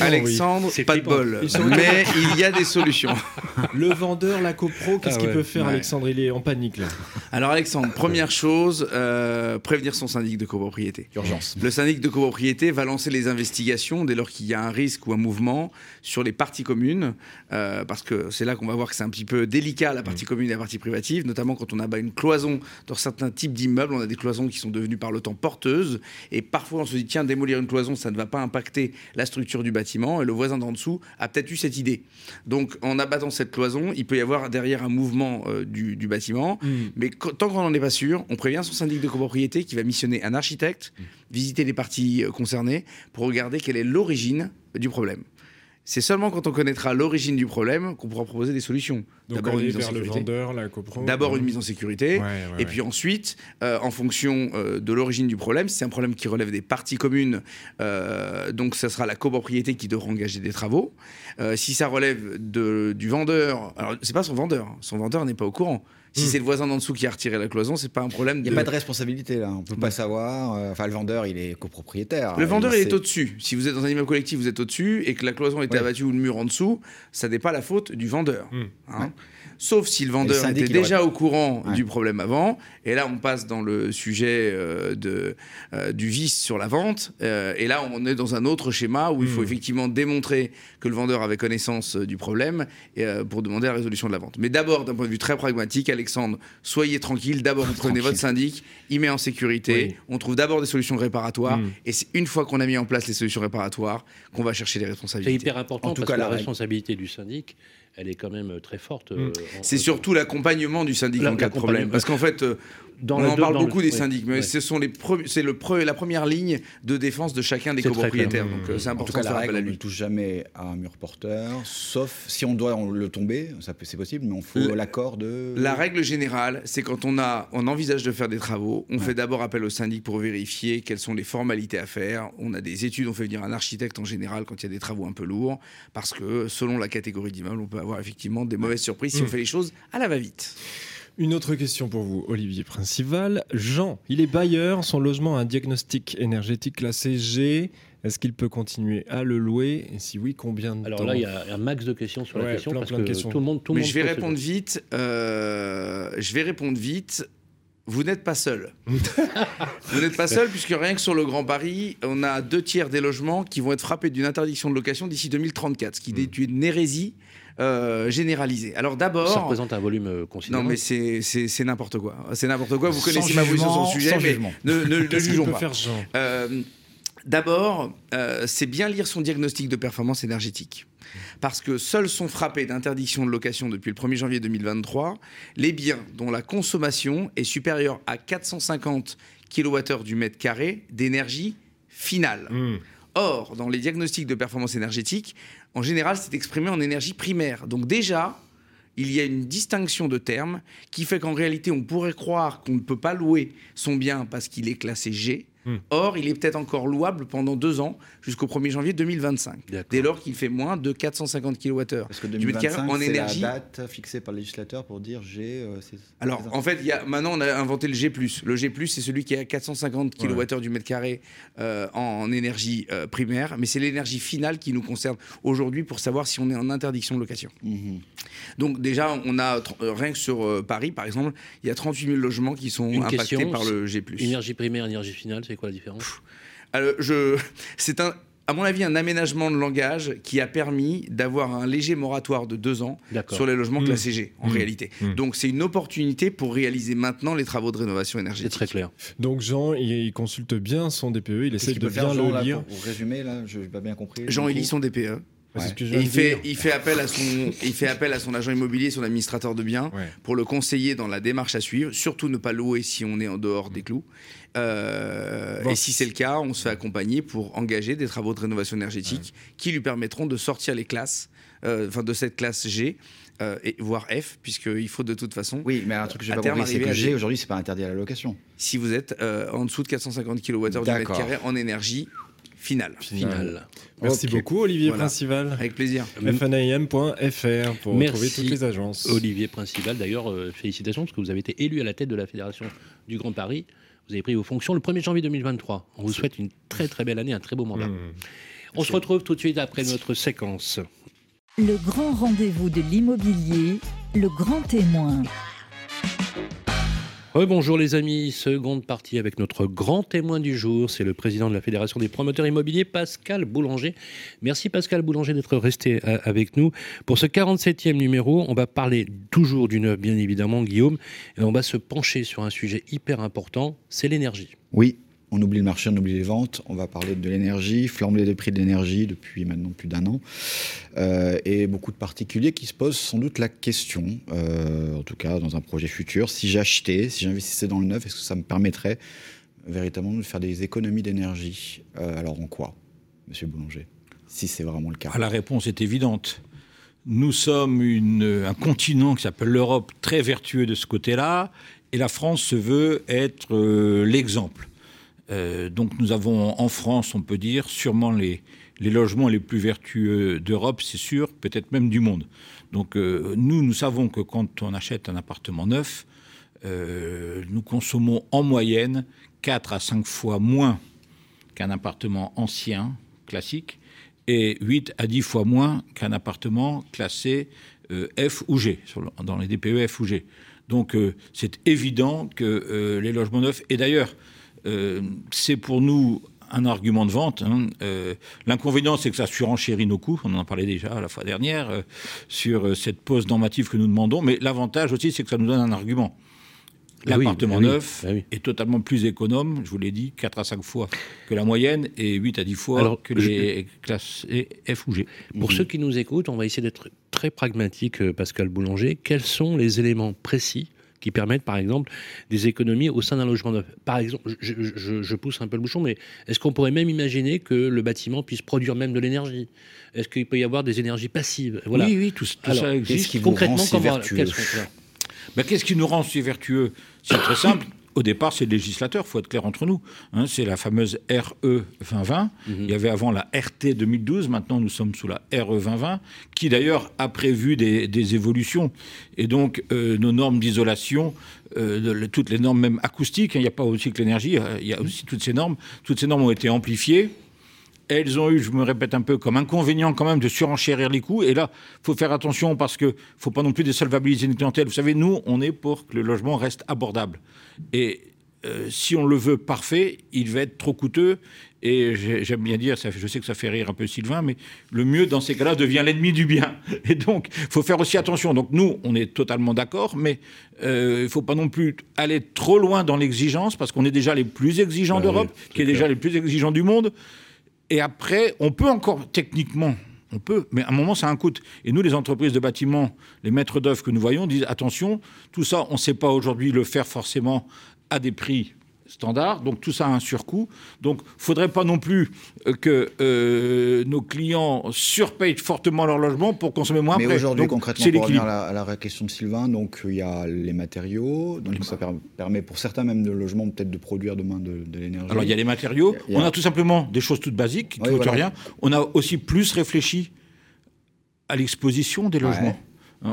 Alexandre, pas de bol. Mais il y a des solutions. Le vendeur, la copro, qu'est-ce ah qu'il peut faire, Alexandre? Il est en panique là. Alors, Alexandre, première chose, euh, prévenir son syndic de copropriété. Urgence. Le syndic de copropriété va lancer les investigations dès lors qu'il y a un risque ou un mouvement sur les parties communes, euh, parce que c'est là qu'on va voir que c'est un petit peu délicat la partie mm. commune et la partie privative, notamment quand on abat une cloison dans certains types d'immeubles. On a des cloisons qui sont devenues par le temps porteuses, et parfois on se dit tiens démolir une cloison, ça ne va pas impacter la structure du bâtiment, et le voisin d'en dessous a peut-être eu cette idée. Donc en abattant cette cloison, il peut y avoir derrière un mouvement euh, du, bâtiment, mm. mais tant qu'on n'en est pas sûr, on prévient son syndic de copropriété qui va missionner un architecte, mm. visiter les parties euh, concernées pour regarder quelle est l'origine du problème. C'est seulement quand on connaîtra l'origine du problème qu'on pourra proposer des solutions. D'abord une. D'abord une mise en sécurité. et puis ensuite, euh, en fonction euh, de l'origine du problème, si c'est un problème qui relève des parties communes, euh, donc ce sera la copropriété qui devra engager des travaux. si ça relève de, du vendeur, alors c'est pas son vendeur, son vendeur n'est pas au courant. Si hmm. c'est le voisin d'en dessous qui a retiré la cloison, c'est pas un problème. Il n'y a pas de responsabilité là. On peut pas savoir. Euh, enfin, le vendeur, il est copropriétaire. Le vendeur, il, est au-dessus. Si vous êtes dans un immeuble collectif, vous êtes au-dessus et que la cloison est abattue ou le mur en dessous, ça n'est pas la faute du vendeur. Hmm. Hein sauf si le vendeur était déjà au courant du problème avant. Et là, on passe dans le sujet euh, de, euh, du vice sur la vente. Euh, et là, on est dans un autre schéma où il faut hmm. effectivement démontrer que le vendeur avait connaissance du problème pour demander la résolution de la vente. Mais d'abord, d'un point de vue très pragmatique, Alexandre, soyez tranquille. D'abord, vous prenez votre syndic, il met en sécurité. Oui. On trouve d'abord des solutions réparatoires. Mm. Et c'est une fois qu'on a mis en place les solutions réparatoires qu'on va chercher les C'est responsabilités. hyper important En tout parce cas, que la responsabilité du syndic, elle est quand même très forte. Mm. euh, C'est surtout l'accompagnement du syndic La- en cas de problème. Parce qu'en fait, euh, Dans on le- en parle dans le- beaucoup des syndics, mais ouais. ce sont les c'est le pre- la première ligne de défense de chacun des copropriétaires. Donc euh, c'est En important tout cas, de la faire règle, appel à on ne touche jamais à un mur porteur, sauf si on doit le tomber, ça c'est possible, mais on faut l'accord de. La règle générale, c'est quand on, a, on envisage de faire des travaux, on fait d'abord appel au syndic pour vérifier quelles sont les formalités à faire. On a des études, on fait venir un architecte en général quand il y a des travaux un peu lourds, parce que selon la catégorie d'immeuble, on peut avoir effectivement des mauvaises surprises si Mm. on fait les choses à la va-vite. Une autre question pour vous, Olivier Principal. Jean, il est bailleur, son logement a un diagnostic énergétique classé G. Est-ce qu'il peut continuer à le louer? Et si oui, combien de Alors temps? là, il y a un max de questions sur la question plein, parce plein de que questions. tout le monde, tout le Mais monde je vais répondre vite. euh, je vais répondre vite. Vous n'êtes pas seul. vous n'êtes pas seul puisque rien que sur le Grand Paris, on a deux tiers des logements qui vont être frappés d'une interdiction de location d'ici 2034, ce qui est une hérésie euh, généralisée. Alors Ça d'abord, représente un volume euh, non considérable. mais c'est n'importe quoi. C'est n'importe quoi. Vous Sans connaissez ma position sur le sujet, mais jugement. ne, ne, ne jugeons pas. Euh, D'abord, euh, c'est bien lire son diagnostic de performance énergétique. Parce que seuls sont frappés d'interdiction de location depuis le 1er janvier 2023 les biens dont la consommation est supérieure à 450 kWh du mètre carré d'énergie finale. Hmm. Or, dans les diagnostics de performance énergétique, en général, c'est exprimé en énergie primaire. Donc déjà, il y a une distinction de termes qui fait qu'en réalité, on pourrait croire qu'on ne peut pas louer son bien parce qu'il est classé G. Hmm. Or, il est peut-être encore louable pendant deux ans, jusqu'au 1er janvier 2025, D'accord. dès lors qu'il fait moins de 450 kWh. Parce que du mètre carré 2025, en c'est énergie. la date fixée par le législateur pour dire G. euh, Alors, en fait, y a, maintenant, on a inventé le G+. Le G+, c'est celui qui est à 450 kWh du mètre carré euh, en énergie euh, primaire, mais c'est l'énergie finale qui nous concerne aujourd'hui pour savoir si on est en interdiction de location. Mhm. Donc déjà, on a, rien que sur Paris, par exemple, il y a 38 000 logements qui sont Une impactés question, par le G+. Énergie primaire, énergie finale, c'est quoi la différence? Alors, je, c'est un, à mon avis, un aménagement de langage qui a permis d'avoir un léger moratoire de deux ans D'accord. sur les logements Mmh. classés G, en Mmh. réalité. Mmh. Donc c'est une opportunité pour réaliser maintenant les travaux de rénovation C'est énergétique. très clair. Donc Jean, il, il consulte bien son DPE, il Qu'est-ce essaie de faire, bien Jean, le là, lire. pour, pour résumer, là, je n'ai pas bien compris. Jean élit coup. son DPE. Ouais, c'est ce que je Et viens il fait, dire. il, fait appel à son, il fait appel à son agent immobilier, son administrateur de biens, Ouais. pour le conseiller dans la démarche à suivre. Surtout ne pas louer si on est en dehors des clous. Euh, Bon. et si c'est le cas, on se fait accompagner pour engager des travaux de rénovation énergétique qui lui permettront de sortir les classes, euh, enfin de cette classe G, euh, et voire F, puisqu'il faut de toute façon, Oui, mais un truc que j'ai À pas compris, c'est que G, aujourd'hui, c'est pas interdit à la location. si vous êtes euh, en dessous de 450 kWh du mètre carré en énergie finale. Finale. Merci beaucoup Olivier Voilà. Principal. Avec plaisir. fanam.fr pour Merci. retrouver toutes les agences. Olivier Principal, d'ailleurs, euh, félicitations parce que vous avez été élu à la tête de la Fédération du Grand Paris. Vous avez pris vos fonctions le 1er janvier 2023. On vous souhaite une très très belle année, un très beau mandat. Hmm. On se retrouve tout de suite après notre séquence. Le grand rendez-vous de l'immobilier, le grand témoin. Bonjour les amis, seconde partie avec notre grand témoin du jour, c'est le président de la Fédération des promoteurs immobiliers, Pascal Boulanger. Merci Pascal Boulanger d'être resté euh, avec nous. Pour ce 47e numéro, on va parler toujours du neuf, bien évidemment, Guillaume, et on va se pencher sur un sujet hyper important, c'est l'énergie. Oui, on oublie le marché, on oublie les ventes. On va parler de l'énergie, flambée des prix de l'énergie depuis maintenant plus d'un an. Euh, et beaucoup de particuliers qui se posent sans doute la question, euh, en tout cas dans un projet futur, si j'achetais, si j'investissais dans le neuf, est-ce que ça me permettrait véritablement de faire des économies d'énergie Euh, Alors en quoi, monsieur Boulanger Si c'est vraiment le cas? Ah, la réponse est évidente. Nous sommes un continent qui s'appelle l'Europe, très vertueux de ce côté-là, et la France se veut être l'exemple. Euh, donc nous avons en France, on peut dire, sûrement les, les logements les plus vertueux d'Europe, c'est sûr, peut-être même du monde. Donc euh, nous, nous savons que quand on achète un appartement neuf, euh, nous consommons en moyenne 4 à 5 fois moins qu'un appartement ancien, classique, et 8 à 10 fois moins qu'un appartement classé F ou G, dans les DPE F ou G. Donc c'est évident que les logements neufs, et d'ailleurs, c'est pour nous un argument de vente. hein. Euh, L'inconvénient, c'est que ça surenchérit nos coûts. On en parlait déjà la fois dernière euh, sur euh, cette pause normative que nous demandons. Mais l'avantage aussi, c'est que ça nous donne un argument. Ah L'appartement ah oui, neuf ah oui. est totalement plus économe, je vous l'ai dit, 4 à 5 fois que la moyenne et 8 à 10 fois Alors, que les classes F ou G. Pour ceux qui nous écoutent, on va essayer d'être très pragmatique, euh, Pascal Boulanger. Quels sont les éléments précis qui permettent, par exemple, des économies au sein d'un logement neuf Par exemple, je, je- je pousse un peu le bouchon, mais est-ce qu'on pourrait même imaginer que le bâtiment puisse produire même de l'énergie? Est-ce qu'il peut y avoir des énergies passives? Voilà. Oui, oui, tout, tout Alors, ça existe. qu'est-ce qui vous Concrètement, comment vertueux? Ben, Qu'est-ce qui nous rend si vertueux? C'est très simple. Au départ, c'est le législateur, il faut être clair entre nous. Hein, c'est la fameuse RE 2020. Il y avait avant la RT 2012, maintenant nous sommes sous la RE 2020, qui d'ailleurs a prévu des, des évolutions. Et donc, euh, nos normes d'isolation, euh, de- toutes les normes même acoustiques, hein, il n'y a pas aussi que l'énergie, euh, il y a aussi toutes ces normes. Toutes ces normes ont été amplifiées. Elles ont eu, je me répète un peu, comme inconvénient quand même de surenchérir les coûts. Et là, il faut faire attention parce que faut pas non plus désolvabiliser une clientèle. Vous savez, nous, on est pour que le logement reste abordable. Et euh, si on le veut parfait, il va être trop coûteux. Et j'ai- j'aime bien dire, ça je sais que ça fait rire un peu Sylvain, mais le mieux dans ces cas-là devient l'ennemi du bien. Et donc, il faut faire aussi attention. Donc nous, on est totalement d'accord, mais euh, il ne faut pas non plus aller trop loin dans l'exigence, parce qu'on est déjà les plus exigeants Bah d'Europe, oui, qui est déjà les plus exigeants du monde. Et après, on peut encore techniquement, on peut, mais à un moment, ça a un coût. Et nous, les entreprises de bâtiment, les maîtres d'œuvre que nous voyons, disent attention, tout ça, on ne sait pas aujourd'hui le faire forcément à des prix standards, donc tout ça a un surcoût. Donc, il ne faudrait pas non plus euh, que euh, nos clients surpayent fortement leur logement pour consommer moins Mais aujourd'hui, concrètement, pour revenir à la, à la question de Sylvain, donc il y a les matériaux, donc ça per- permet pour certains même de logements peut-être de produire demain de, de l'énergie. Alors, il y a les matériaux. Il y a- On a tout simplement des choses toutes basiques qui Oui, coûtent voilà. rien. On a aussi plus réfléchi à l'exposition des logements. Hein,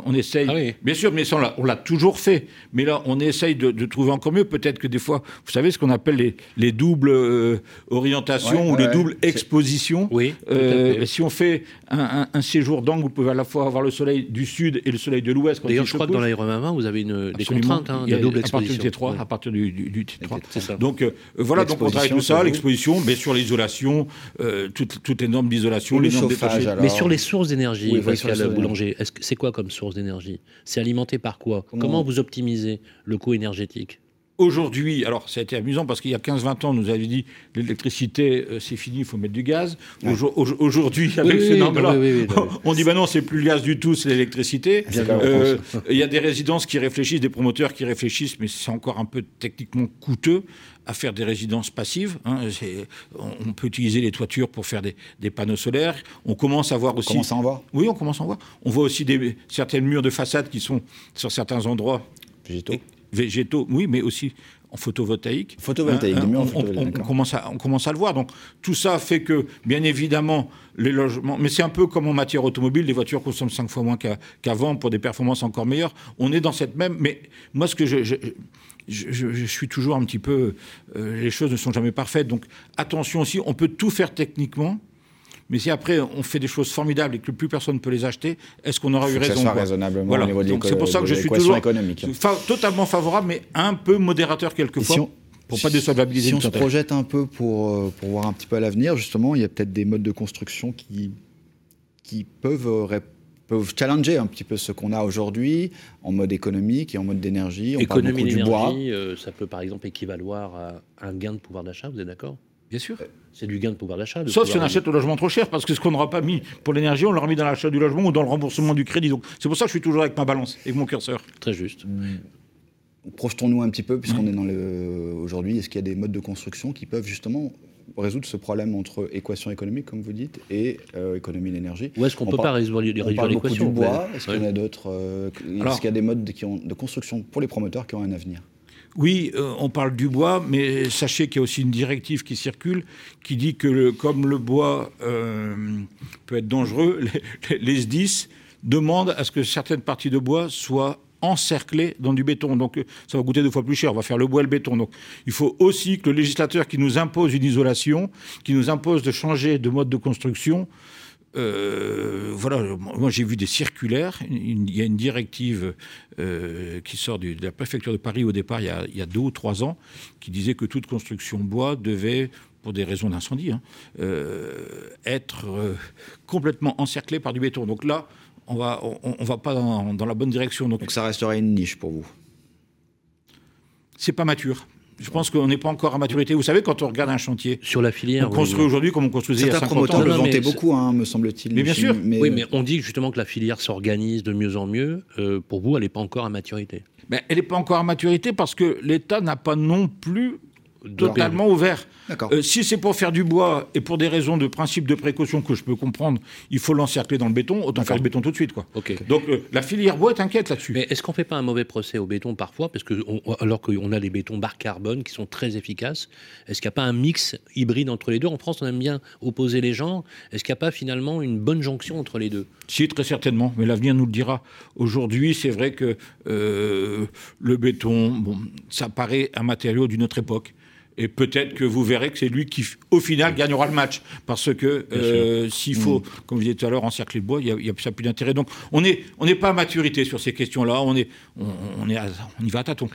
On essaye, Ah oui. bien sûr, mais ça, on l'a- toujours fait. Mais là, on essaye de, de trouver encore mieux. Peut-être que des fois, vous savez ce qu'on appelle les, les doubles euh, orientations Ouais, ou les ouais, doubles c'est- expositions. Oui, Euh, fait. si on fait un, un- un séjour d'angle, vous pouvez à la fois avoir le soleil du sud et le soleil de l'ouest. D'ailleurs, il je crois que dans couche. l'aéro vous avez une, des contraintes hein, Il y a- de double à partir exposition. du T3, Ouais. à partir du, du, du T3. C'est ça. Donc euh, voilà, donc on travaille tout ça, l'exposition, mais sur l'isolation, euh, toutes, toutes les normes d'isolation, les le normes chauffage, Mais sur les sources d'énergie, Oui, Pascal les Boulanger, est-ce que c'est quoi comme source d'énergie. C'est alimenté par quoi? Comment- Comment vous optimisez le coût énergétique? Aujourd'hui, alors ça a été amusant parce qu'il y a 15-20 ans, on nous avait dit l'électricité, euh, c'est fini, il faut mettre du gaz. Aujo- aujo- Aujourd'hui, avec Oui, oui, oui, oui, oui. on dit bah non, c'est plus le gaz du tout, c'est l'électricité. En Euh, Il y a des résidences qui réfléchissent, des promoteurs qui réfléchissent, mais c'est encore un peu techniquement coûteux à faire des résidences passives. hein. On, on peut utiliser les toitures pour faire des, des panneaux solaires. On commence à voir On aussi. commence à en voir Oui, on commence à en voir. On voit aussi des, certaines murs de façade qui sont sur certains endroits végétaux. Végétaux, oui, mais aussi en photovoltaïque. Photovoltaïque, Hein, en on- photovoltaïque, commence à, on commence à le voir. Donc tout ça fait que, bien évidemment, les logements. Mais c'est un peu comme en matière automobile, les voitures consomment cinq fois moins qu'avant pour des performances encore meilleures. On est dans cette même. Mais moi, ce que je. je je, je- je suis toujours un petit peu. euh, les choses ne sont jamais parfaites. Donc attention aussi, on peut tout faire techniquement. Mais si après on fait des choses formidables et que plus personne ne peut les acheter, est-ce qu'on aura eu ça raison quoi raisonnablement Voilà. au niveau de l'éco- c'est pour ça que je suis l'équation toujours économique. fa- totalement favorable, mais un peu modérateur quelquefois si on- pour pas désolvabiliser Si on se projette un peu pour, euh, pour voir un petit peu à l'avenir, justement, il y a peut-être des modes de construction qui, qui peuvent, euh, ré- peuvent challenger un petit peu ce qu'on a aujourd'hui en mode économique et en mode d'énergie. On parle Économie beaucoup du bois. d'énergie, euh, ça peut par exemple équivaloir à un gain de pouvoir d'achat, vous êtes d'accord? Bien sûr. C'est du gain de pouvoir d'achat. Sauf si on achète le logement trop cher, parce que ce qu'on n'aura pas mis pour l'énergie, on l'aura mis dans l'achat du logement ou dans le remboursement du crédit. Donc c'est pour ça que je suis toujours avec ma balance, avec mon curseur. Très juste. Projetons-nous un petit peu, puisqu'on est dans le. Aujourd'hui, est-ce qu'il y a des modes de construction qui peuvent justement résoudre ce problème entre équation économique, comme vous dites, et euh, économie de l'énergie? Ou est-ce qu'on On peut parle- pas résoudre, On réduire parle beaucoup du l'équation bois. Est-ce qu'il y en a d'autres euh, Alors- Est-ce qu'il y a des modes qui ont, de construction pour les promoteurs qui ont un avenir? Oui, euh, on parle du bois, mais sachez qu'il y a aussi une directive qui circule qui dit que comme le bois euh, peut être dangereux, les, les SDIS demandent à ce que certaines parties de bois soient encerclées dans du béton. Donc euh, ça va coûter deux fois plus cher, on va faire le bois et le béton. Donc il faut aussi que le législateur qui nous impose une isolation, qui nous impose de changer de mode de construction, euh, voilà, moi j'ai vu des circulaires. Il y a une directive euh, qui sort du- de la préfecture de Paris au départ, il y, a, il y a deux ou trois ans, qui disait que toute construction bois devait pour des raisons d'incendie, hein, être complètement encerclé par du béton. Donc là, on va, on, va pas dans, la bonne direction. Donc, ça resterait une niche pour vous? C'est pas mature. Je pense qu'on n'est pas encore à maturité. Vous savez, quand on regarde un chantier, sur la filière, on construit aujourd'hui comme on construisait il y a 50 ans. le vantaient beaucoup, hein, me semble-t-il. Mais bien sûr. Oui, mais on dit justement que la filière s'organise de mieux en mieux. Euh, pour vous, elle n'est pas encore à maturité. Mais elle n'est pas encore à maturité parce que l'État n'a pas non plus totalement ouvert. Euh, si c'est pour faire du bois et pour des raisons de principe de précaution que je peux comprendre, il faut l'encercler dans le béton, autant faire le béton tout de suite. Quoi. Donc euh, la filière bois est inquiète là-dessus. Mais est-ce qu'on ne fait pas un mauvais procès au béton parfois parce que Alors qu'on a des bétons barre carbone qui sont très efficaces, est-ce qu'il n'y a pas un mix hybride entre les deux? En France, on aime bien opposer les genres. Est-ce qu'il n'y a pas finalement une bonne jonction entre les deux? Si, très certainement, mais l'avenir nous le dira. Aujourd'hui, c'est vrai que euh, le béton, bon, ça paraît un matériau d'une autre époque. Et peut-être que vous verrez que c'est lui qui, au final, gagnera le match. Parce que euh, s'il faut, mm. comme vous disiez tout à l'heure, encercler le bois, il n'y a, a, plus d'intérêt. Donc on n'est on pas à maturité sur ces questions-là. On, est, on, est on y va à tâtons.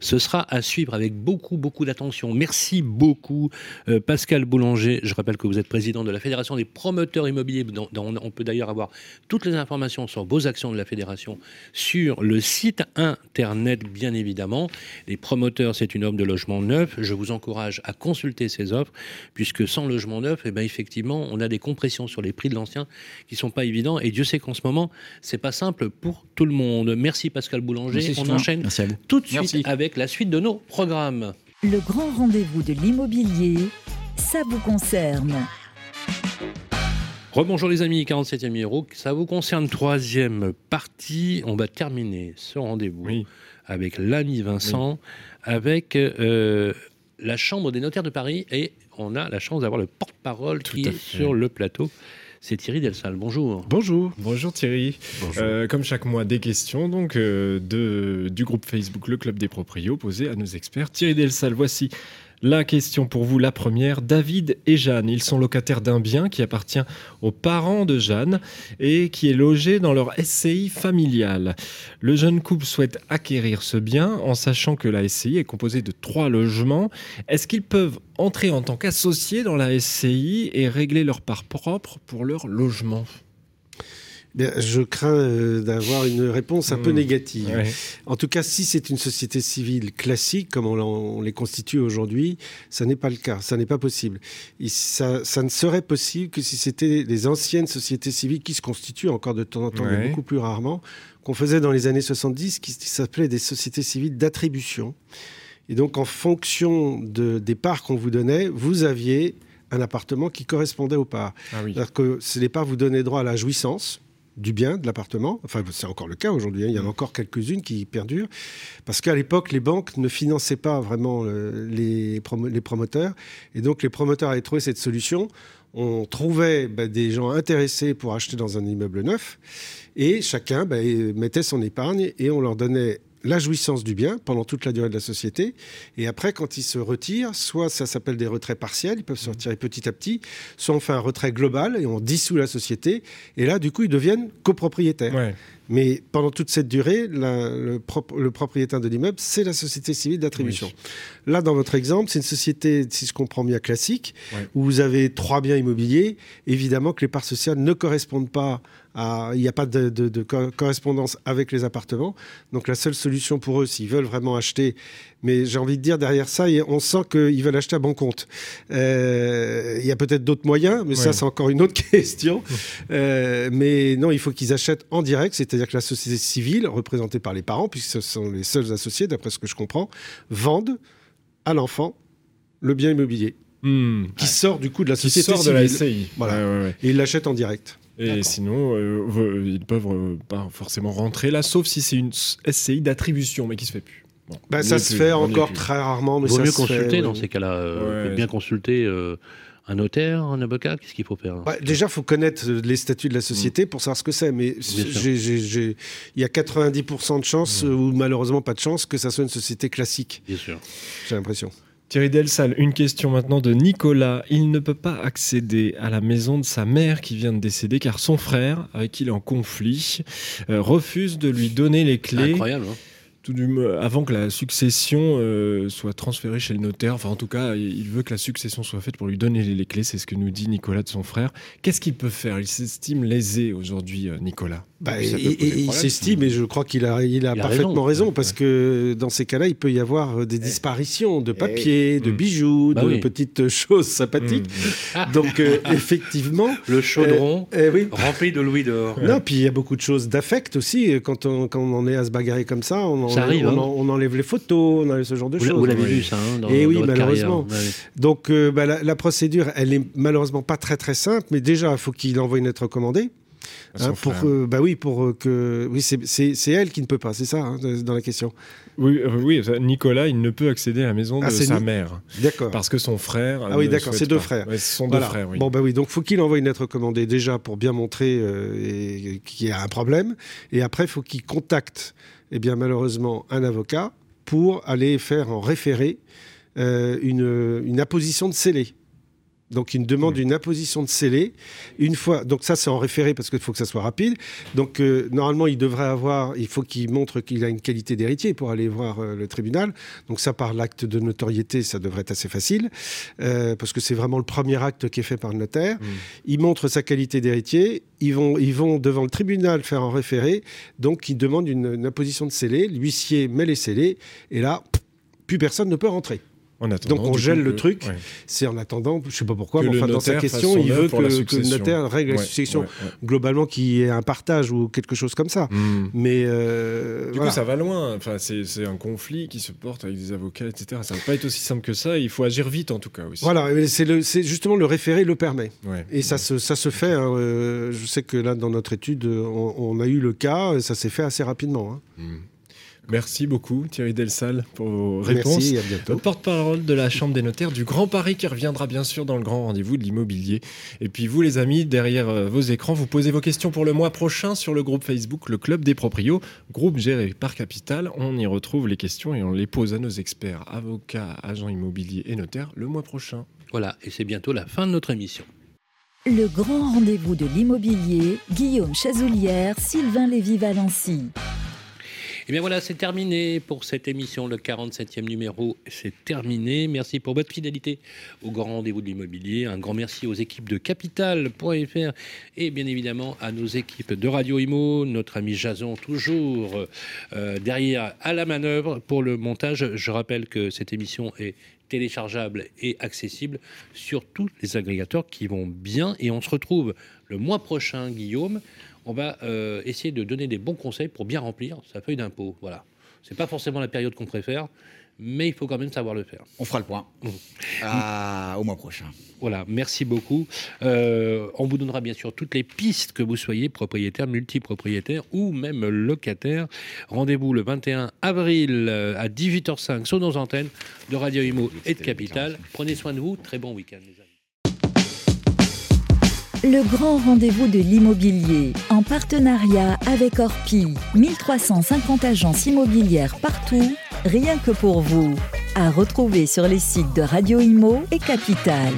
Ce sera à suivre avec beaucoup, beaucoup d'attention. Merci beaucoup, euh, Pascal Boulanger. Je rappelle que vous êtes président de la Fédération des promoteurs immobiliers. on peut d'ailleurs avoir toutes les informations sur vos actions de la Fédération sur le site internet, bien évidemment. Les promoteurs, c'est une offre de logement neuf. Je vous en encourage à consulter ces offres, puisque sans logement neuf, eh ben effectivement, on a des compressions sur les prix de l'ancien qui sont pas évidents. Et Dieu sait qu'en ce moment, c'est pas simple pour tout le monde. Merci Pascal Boulanger. on enchaîne tout de suite avec la suite de nos programmes. Le grand rendez-vous de l'immobilier, ça vous concerne. Rebonjour les amis, 47e numéro, ça vous concerne, troisième partie. On va terminer ce rendez-vous avec l'ami Vincent, avec euh, la Chambre des notaires de Paris et on a la chance d'avoir le porte-parole qui est sur le plateau. C'est Thierry Delsal. Bonjour. Bonjour. Bonjour Thierry. Euh, comme chaque mois, des questions donc euh, de, du groupe Facebook Le Club des Proprios posées à nos experts. Thierry Delsal, voici la question pour vous, la première, David et Jeanne, ils sont locataires d'un bien qui appartient aux parents de Jeanne et qui est logé dans leur SCI familiale. Le jeune couple souhaite acquérir ce bien en sachant que la SCI est composée de trois logements. Est-ce qu'ils peuvent entrer en tant qu'associés dans la SCI et régler leur part propre pour leur logement? Je crains euh, d'avoir une réponse un peu hmm. négative. En tout cas, si c'est une société civile classique, comme on, les constitue aujourd'hui, ça n'est pas le cas, ça n'est pas possible. ça, ne serait possible que si c'était les anciennes sociétés civiles qui se constituent encore de temps en temps, mais beaucoup plus rarement, qu'on faisait dans les années 70, qui s'appelaient des sociétés civiles d'attribution. Et donc, en fonction de, des parts qu'on vous donnait, vous aviez un appartement qui correspondait aux parts. Ah C'est-à-dire que les parts vous donnaient droit à la jouissance, du bien de l'appartement. Enfin, c'est encore le cas aujourd'hui. Hein. Il y en a encore quelques-unes qui perdurent. Parce qu'à l'époque, les banques ne finançaient pas vraiment euh, les, les, promoteurs. Et donc, les promoteurs avaient trouvé cette solution. On trouvait bah, des gens intéressés pour acheter dans un immeuble neuf. Et chacun bah, mettait son épargne et on leur donnait la jouissance du bien pendant toute la durée de la société. Et après, quand ils se retirent, soit ça s'appelle des retraits partiels, ils peuvent se retirer petit à petit, soit on fait un retrait global et on dissout la société. Et là, du coup, ils deviennent copropriétaires. Mais pendant toute cette durée, le, propriétaire de l'immeuble, c'est la société civile d'attribution. Là, dans votre exemple, c'est une société, si je comprends bien, classique, où vous avez trois biens immobiliers. Évidemment que les parts sociales ne correspondent pas il n'y a pas de, correspondance avec les appartements. Donc la seule solution pour eux, s'ils veulent vraiment acheter, mais j'ai envie de dire derrière ça, on sent qu'ils veulent acheter à bon compte. Euh, il y a peut-être d'autres moyens, mais ça c'est encore une autre question. Euh, mais non, il faut qu'ils achètent en direct, c'est-à-dire que la société civile, représentée par les parents, puisque ce sont les seuls associés, d'après ce que je comprends, vendent à l'enfant le bien immobilier. Hmm. qui sort du coup de la société civile. de la SCI. Voilà. Et ils l'achètent en direct. Et sinon, euh, ils peuvent euh, pas forcément rentrer là, sauf si c'est une SCI d'attribution, mais qui se fait plus. bah, ça se fait encore très rarement. Mais vaut ça mieux consulter dans ces cas-là. Euh, bien consulter un notaire, un avocat Qu'est-ce qu'il faut faire Déjà, il faut connaître les statuts de la société pour savoir ce que c'est. Mais il y a 90% de chances, ou malheureusement pas de chance, que ça soit une société classique. Bien sûr. J'ai l'impression. Thierry Delsal, une question maintenant de Nicolas. Il ne peut pas accéder à la maison de sa mère qui vient de décéder car son frère, avec qui il est en conflit, euh, refuse de lui donner les clés. Incroyable. Hein. Tout du, avant que la succession euh, soit transférée chez le notaire. Enfin, en tout cas, il veut que la succession soit faite pour lui donner les clés. C'est ce que nous dit Nicolas de son frère. Qu'est-ce qu'il peut faire? Il s'estime lésé aujourd'hui, euh, Nicolas. Bah, il s'estime, et je crois qu'il a, il a, parfaitement raison, parce que dans ces cas-là, il peut y avoir euh, des disparitions de papier, de bijoux, bah de petites choses sympathiques. Mmh. Donc, effectivement. Le chaudron eh oui. rempli de louis d'or. Non, puis il y a beaucoup de choses d'affect aussi. Quand on, quand on en est à se bagarrer comme ça, on, ça arrive, on, on, enlève les photos, on enlève ce genre de choses. Vous l'avez vu ça hein, dans, Et oui, malheureusement. Donc euh, bah, la, la, procédure, elle est malheureusement pas très très simple, mais déjà, il faut qu'il envoie une lettre recommandée. Hein, pour euh, bah oui, pour euh, que oui, c'est elle qui ne peut pas, c'est ça hein, dans la question. Oui, euh, oui, Nicolas, il ne peut accéder à la maison ah, de sa mère. D'accord. Parce que son frère. Ah oui, d'accord, c'est deux frères. Ouais, ce sont deux frères. Oui. Bon bah oui, donc faut qu'il envoie une lettre recommandée déjà pour bien montrer qu'il y a un problème, et après il faut qu'il contacte, eh bien malheureusement, un avocat pour aller faire en référé une, une apposition de scellé. Donc, il demande une imposition de scellé. Une fois, donc ça, c'est en référé parce qu'il faut que ça soit rapide. Donc, euh, normalement, il devrait avoir, il faut qu'il montre qu'il a une qualité d'héritier pour aller voir euh, le tribunal. Donc, ça, par l'acte de notoriété, ça devrait être assez facile euh, parce que c'est vraiment le premier acte qui est fait par le notaire. Mmh. Il montre sa qualité d'héritier. Ils vont, ils vont devant le tribunal faire un référé. Donc, il demande une, une imposition de scellé. L'huissier met les scellés. Et là, plus personne ne peut rentrer. Donc on gèle le truc. C'est en attendant, je ne sais pas pourquoi, mais enfin, dans sa question, il veut que, le notaire règle la succession. Globalement, qu'il y ait un partage ou quelque chose comme ça. Hmm. Mais euh, du coup, ça va loin. Enfin, c'est un conflit qui se porte avec des avocats, etc. Ça ne va pas être aussi simple que ça. Il faut agir vite, en tout cas. Aussi. Voilà, c'est justement le référé le permet. Et ça se, ça se fait. Hein, euh, je sais que là, dans notre étude, on, a eu le cas. Ça s'est fait assez rapidement. Hein. Hmm. Merci beaucoup Thierry Delsal pour vos réponses. Merci, à bientôt. Porte-parole de la Chambre des notaires du Grand Paris qui reviendra bien sûr dans le grand rendez-vous de l'immobilier. Et puis vous les amis, derrière euh, vos écrans, vous posez vos questions pour le mois prochain sur le groupe Facebook Le Club des Proprios, groupe géré par Capital. On y retrouve les questions et on les pose à nos experts, avocats, agents immobiliers et notaires le mois prochain. Voilà, et c'est bientôt la fin de notre émission. Le grand rendez-vous de l'immobilier, Guillaume Chazoulière, Sylvain Lévy-Valency. Et eh bien voilà, c'est terminé pour cette émission. Le 47e numéro, c'est terminé. Merci pour votre fidélité au grand rendez-vous de l'immobilier. Un grand merci aux équipes de Capital.fr et bien évidemment à nos équipes de Radio Imo, notre ami Jason, toujours euh, derrière à la manœuvre pour le montage. Je rappelle que cette émission est téléchargeable et accessible sur tous les agrégateurs qui vont bien. Et on se retrouve le mois prochain, Guillaume, on va euh, essayer de donner des bons conseils pour bien remplir sa feuille d'impôt. Voilà. C'est pas forcément la période qu'on préfère, mais il faut quand même savoir le faire. On fera le point mmh. au mois prochain. Voilà, merci beaucoup. Euh, on vous donnera bien sûr toutes les pistes que vous soyez propriétaire, multipropriétaire ou même locataire. Rendez-vous le 21 avril euh, à 18h05 sur nos antennes de Radio Imo et de Capital. Prenez soin de vous. Très bon week-end, les amis. Le grand rendez-vous de l'immobilier, en partenariat avec Orpi, 1350 agences immobilières partout, rien que pour vous. À retrouver sur les sites de Radio Imo et Capital.